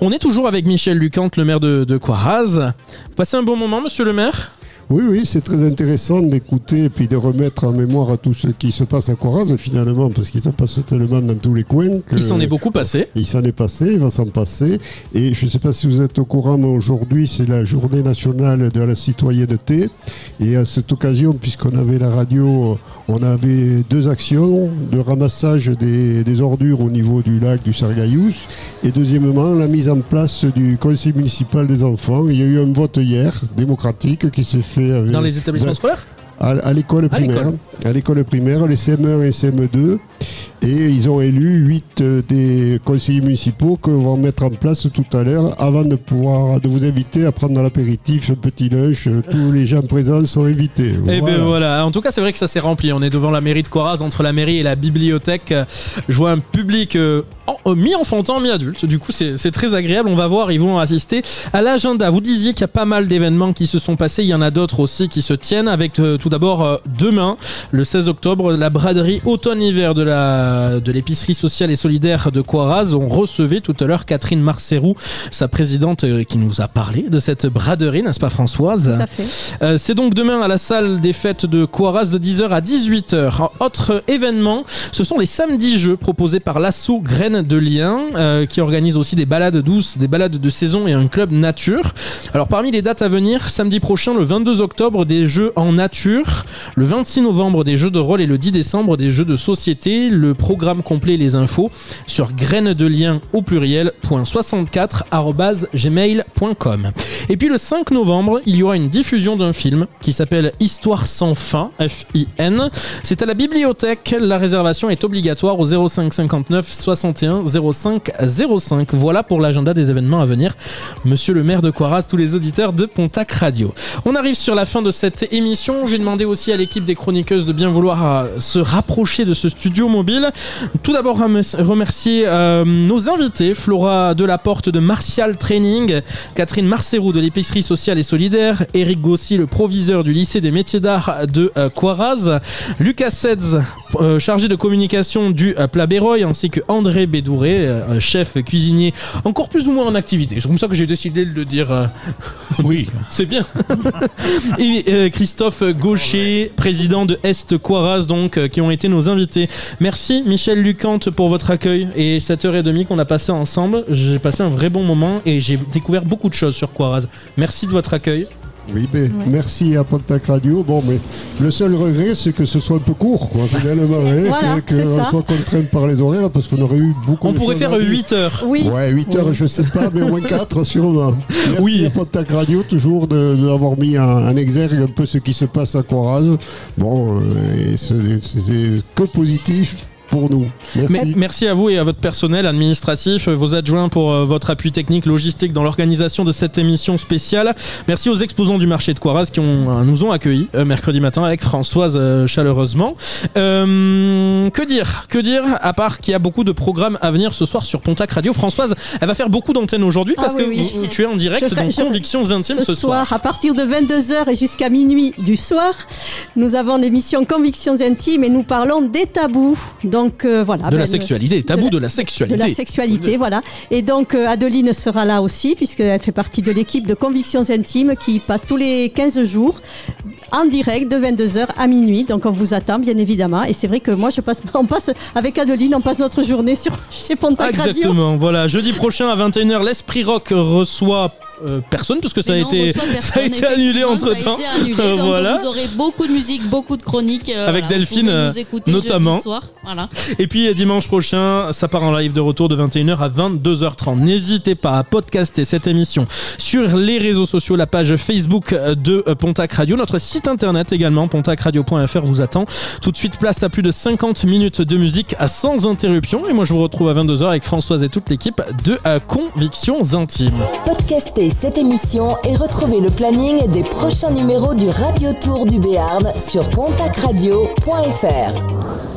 On est toujours avec Michel Lucante, le maire de, de Coiraz. Passez un bon moment, monsieur le maire Oui, oui, c'est très intéressant d'écouter et puis de remettre en mémoire à tout ce qui se passe à Coraz finalement, parce qu'il s'en passe tellement dans tous les coins. que- Il s'en est beaucoup passé. Il s'en est passé, il va s'en passer. Et je ne sais pas si vous êtes au courant, mais aujourd'hui, c'est la journée nationale de la citoyenneté. Et à cette occasion, puisqu'on avait la radio, on avait deux actions de ramassage des, des ordures au niveau du lac du Sargaïous. Et deuxièmement, la mise en place du conseil municipal des enfants. Il y a eu un vote hier, démocratique, qui s'est fait avec, Dans les établissements dans- scolaires? À, à l'école primaire. À l'école primaire, les CM1 et CM2. Et ils ont élu 8 des conseillers municipaux que vont mettre en place tout à l'heure avant de pouvoir de vous inviter à prendre l'apéritif, un petit lunch. Euh, Tous les gens présents sont invités. Et Voilà. ben voilà. En tout cas, c'est vrai que ça s'est rempli. On est devant la mairie de Coiraz, entre la mairie et la bibliothèque. Euh, Je vois un public euh, en- euh, mi-enfantin, mi-adulte. Du coup, c'est très agréable. On va voir, ils vont assister à l'agenda. Vous disiez qu'il y a pas mal d'événements qui se sont passés. Il y en a d'autres aussi qui se tiennent. Avec euh, tout d'abord euh, demain, le 16 octobre, la braderie automne-hiver de la de l'épicerie sociale et solidaire de Coiraz. On recevait tout à l'heure Catherine Marcerou, sa présidente, euh, qui nous a parlé de cette braderie, n'est-ce pas Françoise? Tout à fait. euh, c'est donc demain à la salle des fêtes de Coiraz de 10h à 18h. Autre événement, ce sont les samedis jeux proposés par l'assaut Graines de Liens, euh, qui organise aussi des balades douces, des balades de saison et un club nature. Alors parmi les dates à venir, samedi prochain, le 22 octobre, des jeux en nature, le 26 novembre, des jeux de rôle et le 10 décembre, des jeux de société. Le programme complet et les infos sur graines de liens au pluriel .64 arobase gmail.com. Et puis le 5 novembre, il y aura une diffusion d'un film qui s'appelle Histoire sans fin, F-I-N. C'est à la bibliothèque. La réservation est obligatoire au 05 59 61 05 05. Voilà pour l'agenda des événements à venir. Monsieur le maire de Coiraz, tous les auditeurs de Pontac Radio. On arrive sur la fin de cette émission. Demandé aussi à l'équipe des chroniqueuses de bien vouloir euh, se rapprocher de ce studio mobile. Tout d'abord, remer- remercier euh, nos invités, Flora Delaporte de Martial Training, Catherine Marcerou de l'épicerie sociale et solidaire, Eric Gossi, le proviseur du lycée des métiers d'art de euh, Coiraz, Lucas Sedz, euh, chargé de communication du euh, Plat Béroy, ainsi que André Bédouré, chef cuisinier, encore plus ou moins en activité. C'est comme ça que j'ai décidé de le dire. Oui. C'est bien. Et Christophe Président de Est Coiraz, donc, euh, qui ont été nos invités. Merci Michel Lucante pour votre accueil et cette heure et demie qu'on a passé ensemble. J'ai passé un vrai bon moment et j'ai découvert beaucoup de choses sur Coiraz. Merci de votre accueil. Oui, mais merci à Pontac Radio. Bon, mais le seul regret, c'est que ce soit un peu court, quoi, finalement. hein, Voilà, c'est qu'on soit contraint par les horaires, parce qu'on aurait eu beaucoup On de pourrait faire à dire. 8 heures. Oui. Ouais, 8 heures, je sais pas, mais au moins 4 sûrement. Merci Oui. à Pontac Radio, toujours de- d'avoir mis en, exergue un peu ce qui se passe à Coraz. Bon, euh, et c'est c'est que positif pour nous. Merci. Mais- merci à vous et à votre personnel administratif, vos adjoints pour euh, votre appui technique, logistique dans l'organisation de cette émission spéciale. Merci aux exposants du marché de Coiraz qui ont, euh, nous ont accueillis euh, mercredi matin avec Françoise euh, chaleureusement. Euh, que dire Que dire À part qu'il y a beaucoup de programmes à venir ce soir sur Pontac Radio. Françoise, elle va faire beaucoup d'antennes aujourd'hui parce Ah oui, que oui. vous- tu es en direct Je dans je Convictions Intimes ce, soir. à partir de 22h et jusqu'à minuit du soir, nous avons l'émission Convictions intimes et nous parlons des tabous. Donc euh, voilà. De la ben, sexualité, tabou de la De sexualité. la sexualité, voilà. Et donc euh, Adeline sera là aussi, puisqu'elle fait partie de l'équipe de Convictions Intimes qui passe tous les 15 jours en direct de 22h à minuit. Donc on vous attend, bien évidemment. Et c'est vrai que moi, je passe, on passe avec Adeline, on passe notre journée sur, chez Pontac Radio. Exactement, voilà. Jeudi prochain à 21h, l'Esprit Rock reçoit euh, personne puisque ça a non, été, ça a été annulé entre temps. Ça a été annulé, donc voilà. vous aurez beaucoup de musique, beaucoup de chroniques. euh, Avec voilà, Delphine, euh, nous écouter notamment. jeudi soir. Voilà. Et puis dimanche prochain, ça part en live de retour de 21h à 22h30. N'hésitez pas à podcaster cette émission sur les réseaux sociaux, la page Facebook de euh, Pontac Radio, notre site internet également, pontacradio.fr vous attend. Tout de suite, place à plus de 50 minutes de musique à sans interruption. Et moi, je vous retrouve à 22h avec Françoise et toute l'équipe de Convictions Intimes. Cette émission et retrouvez le planning des prochains numéros du Radio Tour du Béarn sur pontacradio.fr.